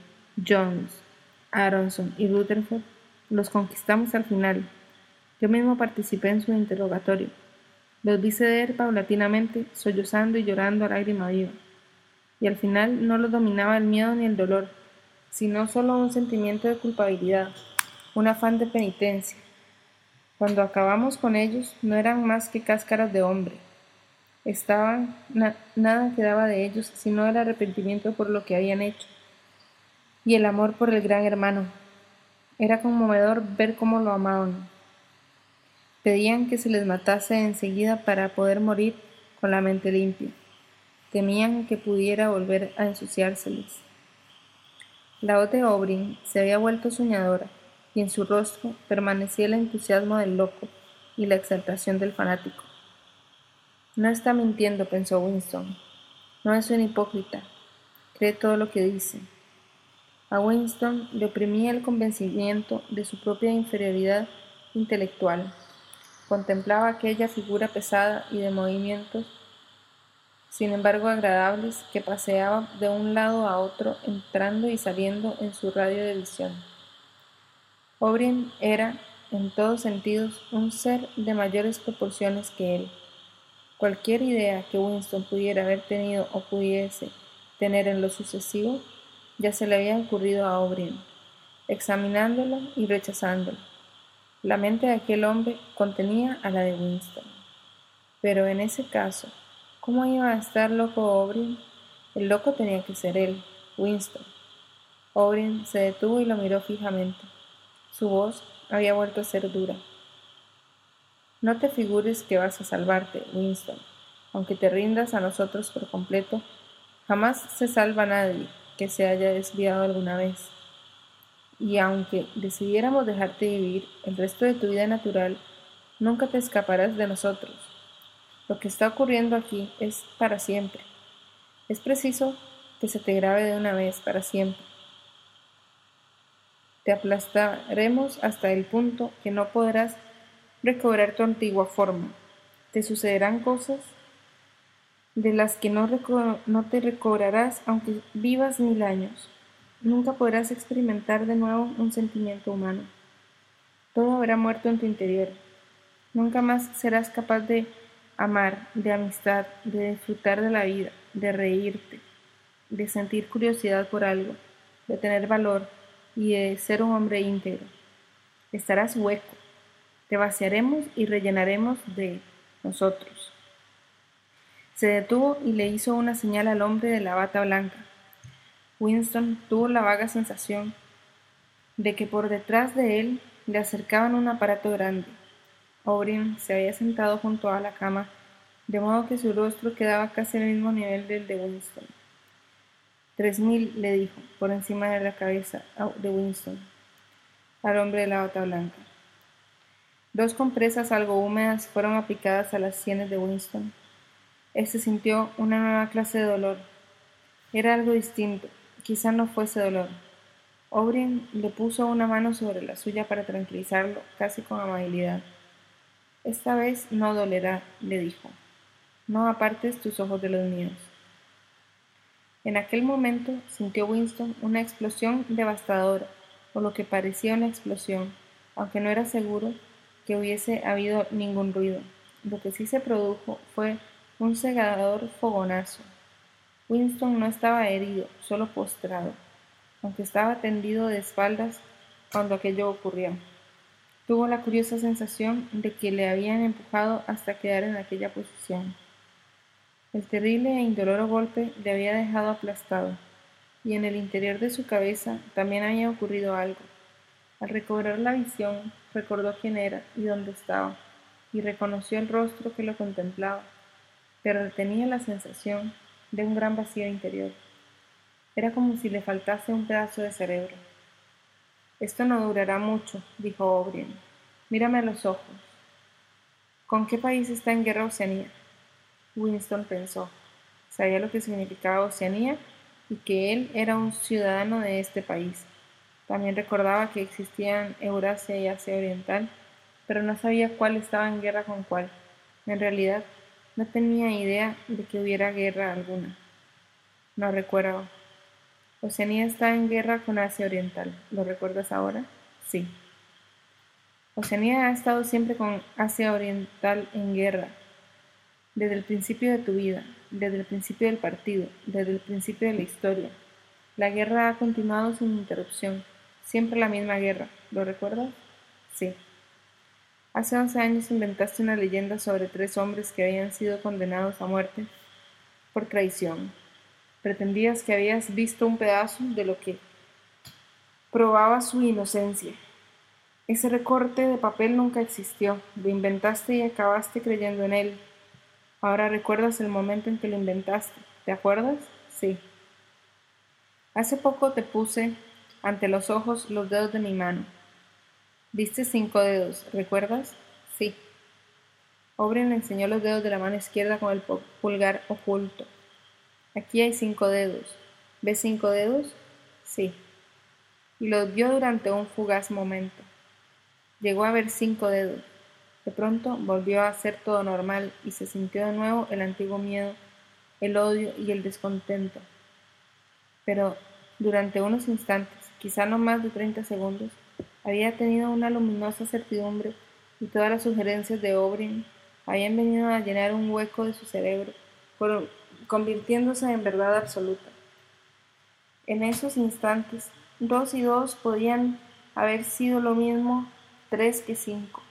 Jones, Aronson y Rutherford los conquistamos al final. Yo mismo participé en su interrogatorio. Los vi ceder paulatinamente, sollozando y llorando a lágrima viva. Y al final no los dominaba el miedo ni el dolor, sino solo un sentimiento de culpabilidad, un afán de penitencia. Cuando acabamos con ellos, no eran más que cáscaras de hombre. Estaban, nada quedaba de ellos, sino el arrepentimiento por lo que habían hecho y el amor por el gran hermano. Era conmovedor ver cómo lo amaban. Pedían que se les matase enseguida para poder morir con la mente limpia. Temían que pudiera volver a ensuciárseles. La de Obrin se había vuelto soñadora, y en su rostro permanecía el entusiasmo del loco y la exaltación del fanático. No está mintiendo, pensó Winston. No es un hipócrita. Cree todo lo que dice. A Winston le oprimía el convencimiento de su propia inferioridad intelectual. Contemplaba aquella figura pesada y de movimientos, sin embargo agradables, que paseaba de un lado a otro, entrando y saliendo en su radio de visión. O'Brien era, en todos sentidos, un ser de mayores proporciones que él. Cualquier idea que Winston pudiera haber tenido o pudiese tener en lo sucesivo ya se le había ocurrido a O'Brien, examinándolo y rechazándolo. La mente de aquel hombre contenía a la de Winston. Pero en ese caso, ¿cómo iba a estar loco O'Brien? El loco tenía que ser él, Winston. O'Brien se detuvo y lo miró fijamente. Su voz había vuelto a ser dura. No te figures que vas a salvarte, Winston. Aunque te rindas a nosotros por completo, jamás se salva nadie, que se haya desviado alguna vez. Y aunque decidiéramos dejarte vivir el resto de tu vida natural, nunca te escaparás de nosotros. Lo que está ocurriendo aquí es para siempre. Es preciso que se te grabe de una vez para siempre. Te aplastaremos hasta el punto que no podrás recobrar tu antigua forma. Te sucederán cosas de las que no, no te recobrarás aunque vivas mil años. Nunca podrás experimentar de nuevo un sentimiento humano. Todo habrá muerto en tu interior. Nunca más serás capaz de amar, de amistad, de disfrutar de la vida, de reírte, de sentir curiosidad por algo, de tener valor y de ser un hombre íntegro. Estarás hueco. Te vaciaremos y rellenaremos de nosotros. Se detuvo y le hizo una señal al hombre de la bata blanca. Winston tuvo la vaga sensación de que por detrás de él le acercaban un aparato grande. O'Brien se había sentado junto a la cama, de modo que su rostro quedaba casi al mismo nivel del de Winston. Tres mil, le dijo, por encima de la cabeza de Winston, al hombre de la bata blanca. Dos compresas algo húmedas fueron aplicadas a las sienes de Winston. Este sintió una nueva clase de dolor. Era algo distinto. Quizá no fuese dolor. O'Brien le puso una mano sobre la suya para tranquilizarlo, casi con amabilidad. Esta vez no dolerá, le dijo. No apartes tus ojos de los míos. En aquel momento sintió Winston una explosión devastadora, o lo que parecía una explosión, aunque no era seguro que hubiese habido ningún ruido. Lo que sí se produjo fue un cegador fogonazo. Winston no estaba herido, solo postrado, aunque estaba tendido de espaldas cuando aquello ocurrió. Tuvo la curiosa sensación de que le habían empujado hasta quedar en aquella posición. El terrible e indoloro golpe le había dejado aplastado, y en el interior de su cabeza también había ocurrido algo. Al recobrar la visión, recordó quién era y dónde estaba, y reconoció el rostro que lo contemplaba, pero tenía la sensación de un gran vacío interior. Era como si le faltase un pedazo de cerebro. Esto no durará mucho, dijo O'Brien. Mírame a los ojos. ¿Con qué país está en guerra Oceanía? Winston pensó. Sabía lo que significaba Oceanía y que él era un ciudadano de este país. También recordaba que existían Eurasia y Asia Oriental, pero no sabía cuál estaba en guerra con cuál. En realidad, no tenía idea de que hubiera guerra alguna. No recuerdo. Oceanía está en guerra con Asia Oriental. ¿Lo recuerdas ahora? Sí. Oceanía ha estado siempre con Asia Oriental en guerra. Desde el principio de tu vida, desde el principio del partido, desde el principio de la historia. La guerra ha continuado sin interrupción. Siempre la misma guerra. ¿Lo recuerdas? Sí. Hace once años inventaste una leyenda sobre tres hombres que habían sido condenados a muerte por traición. Pretendías que habías visto un pedazo de lo que probaba su inocencia. Ese recorte de papel nunca existió. Lo inventaste y acabaste creyendo en él. Ahora recuerdas el momento en que lo inventaste. ¿Te acuerdas? Sí. Hace poco te puse ante los ojos los dedos de mi mano. Viste cinco dedos, ¿recuerdas? Sí. O'Brien le enseñó los dedos de la mano izquierda con el pulgar oculto. Aquí hay cinco dedos. ¿Ves cinco dedos? Sí. Y los vio durante un fugaz momento. Llegó a ver cinco dedos. De pronto volvió a ser todo normal y se sintió de nuevo el antiguo miedo, el odio y el descontento. Pero durante unos instantes quizá no más de treinta segundos, había tenido una luminosa certidumbre y todas las sugerencias de O'Brien habían venido a llenar un hueco de su cerebro, convirtiéndose en verdad absoluta. En esos instantes, dos y dos podían haber sido lo mismo tres que cinco,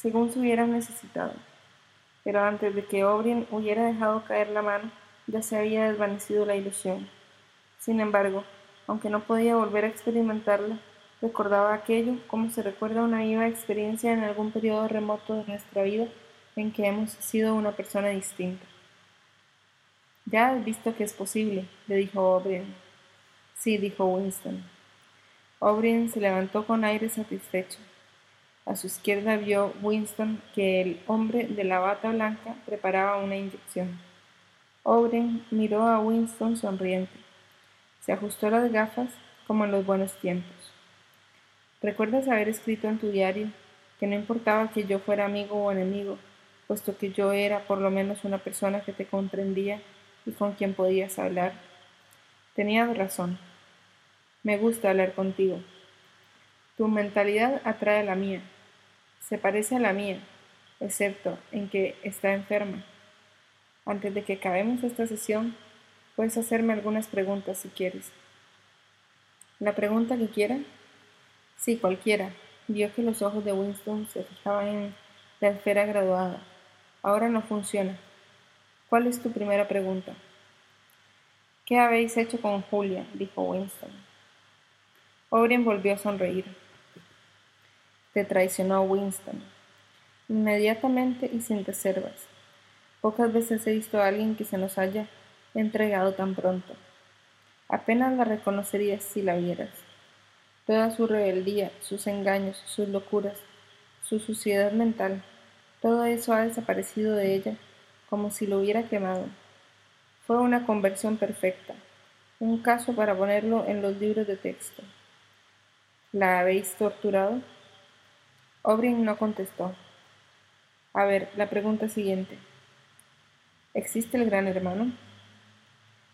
según se hubieran necesitado. Pero antes de que O'Brien hubiera dejado caer la mano, ya se había desvanecido la ilusión. Sin embargo, aunque no podía volver a experimentarla, recordaba aquello como se recuerda una viva experiencia en algún periodo remoto de nuestra vida en que hemos sido una persona distinta. Ya has visto que es posible, le dijo O'Brien. Sí, dijo Winston. O'Brien se levantó con aire satisfecho. A su izquierda vio Winston que el hombre de la bata blanca preparaba una inyección. O'Brien miró a Winston sonriente. Se ajustó las gafas como en los buenos tiempos. ¿Recuerdas haber escrito en tu diario que no importaba que yo fuera amigo o enemigo, puesto que yo era por lo menos una persona que te comprendía y con quien podías hablar. Tenías razón. Me gusta hablar contigo. Tu mentalidad atrae la mía. Se parece a la mía, excepto en que está enferma. Antes de que acabemos esta sesión, puedes hacerme algunas preguntas si quieres. ¿La pregunta que quiera? Sí, cualquiera. Vio que los ojos de Winston se fijaban en la esfera graduada. Ahora no funciona. ¿Cuál es tu primera pregunta? ¿Qué habéis hecho con Julia? dijo Winston. O'Brien volvió a sonreír. Traicionó Winston. Inmediatamente y sin reservas. Pocas veces he visto a alguien que se nos haya entregado tan pronto. Apenas la reconocerías si la vieras. Toda su rebeldía, sus engaños, sus locuras, su suciedad mental, todo eso ha desaparecido de ella como si lo hubiera quemado. Fue una conversión perfecta, un caso para ponerlo en los libros de texto. ¿La habéis torturado? O'Brien no contestó. A ver, la pregunta siguiente. ¿Existe el gran hermano?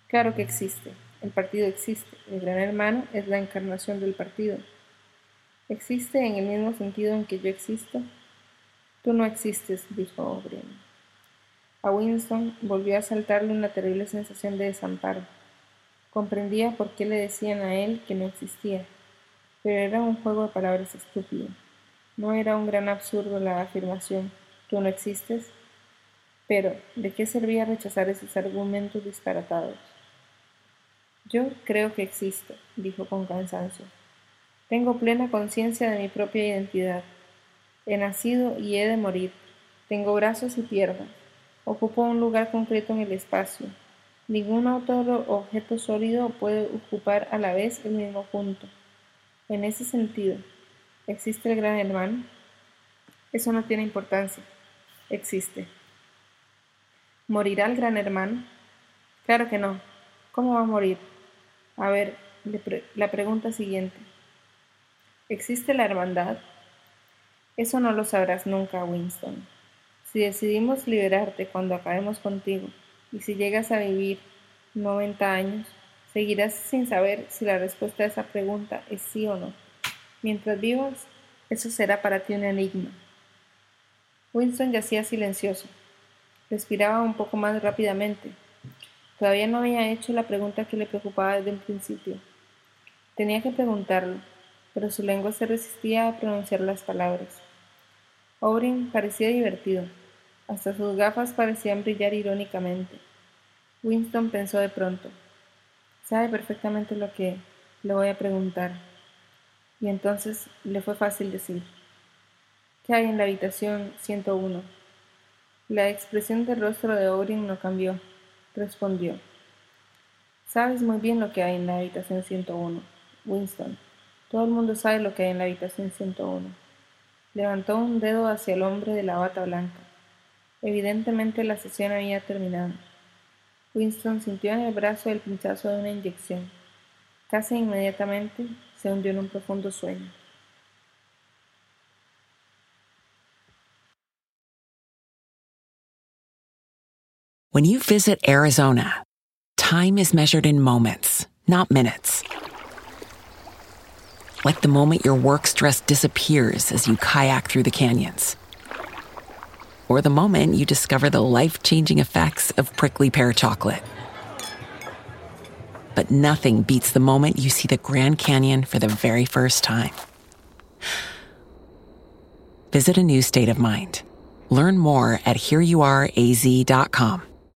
Claro que existe. El partido existe. El gran hermano es la encarnación del partido. ¿Existe en el mismo sentido en que yo existo? Tú no existes, dijo O'Brien. A Winston volvió a saltarle una terrible sensación de desamparo. Comprendía por qué le decían a él que no existía, pero era un juego de palabras estúpido. No era un gran absurdo la afirmación ¿tú no existes? Pero, ¿de qué servía rechazar esos argumentos disparatados? Yo creo que existo, dijo con cansancio. Tengo plena conciencia de mi propia identidad. He nacido y he de morir. Tengo brazos y piernas ocupa un lugar concreto en el espacio. Ningún otro objeto sólido puede ocupar a la vez el mismo punto. En ese sentido, ¿existe el gran hermano? Eso no tiene importancia. Existe. ¿Morirá el gran hermano? Claro que no. ¿Cómo va a morir? A ver, la pregunta siguiente. ¿Existe la hermandad? Eso no lo sabrás nunca, Winston. Si decidimos liberarte cuando acabemos contigo, y si llegas a vivir 90 años, seguirás sin saber si la respuesta a esa pregunta es sí o no. Mientras vivas, eso será para ti un enigma. Winston yacía silencioso. Respiraba un poco más rápidamente. Todavía no había hecho la pregunta que le preocupaba desde el principio. Tenía que preguntarlo, pero su lengua se resistía a pronunciar las palabras. O'Brien parecía divertido. Hasta sus gafas parecían brillar irónicamente. Winston pensó de pronto. Sabe perfectamente lo que le voy a preguntar. Y entonces le fue fácil decir. ¿Qué hay en la habitación 101? La expresión del rostro de O'Brien no cambió. Respondió. Sabes muy bien lo que hay en la habitación 101, Winston. Todo el mundo sabe lo que hay en la habitación 101. Levantó un dedo hacia el hombre de la bata blanca. Evidentemente la sesión había terminado. Winston sintió en el brazo el pinchazo de una inyección. Casi inmediatamente se hundió en un profundo sueño. When you visit Arizona, time is measured in moments, not minutes. Like the moment your work stress disappears as you kayak through the canyons or the moment you discover the life changing effects of prickly pear chocolate. But nothing beats the moment you see the Grand Canyon for the very first time. Visit a new state of mind. Learn more at hereyouareaz.com.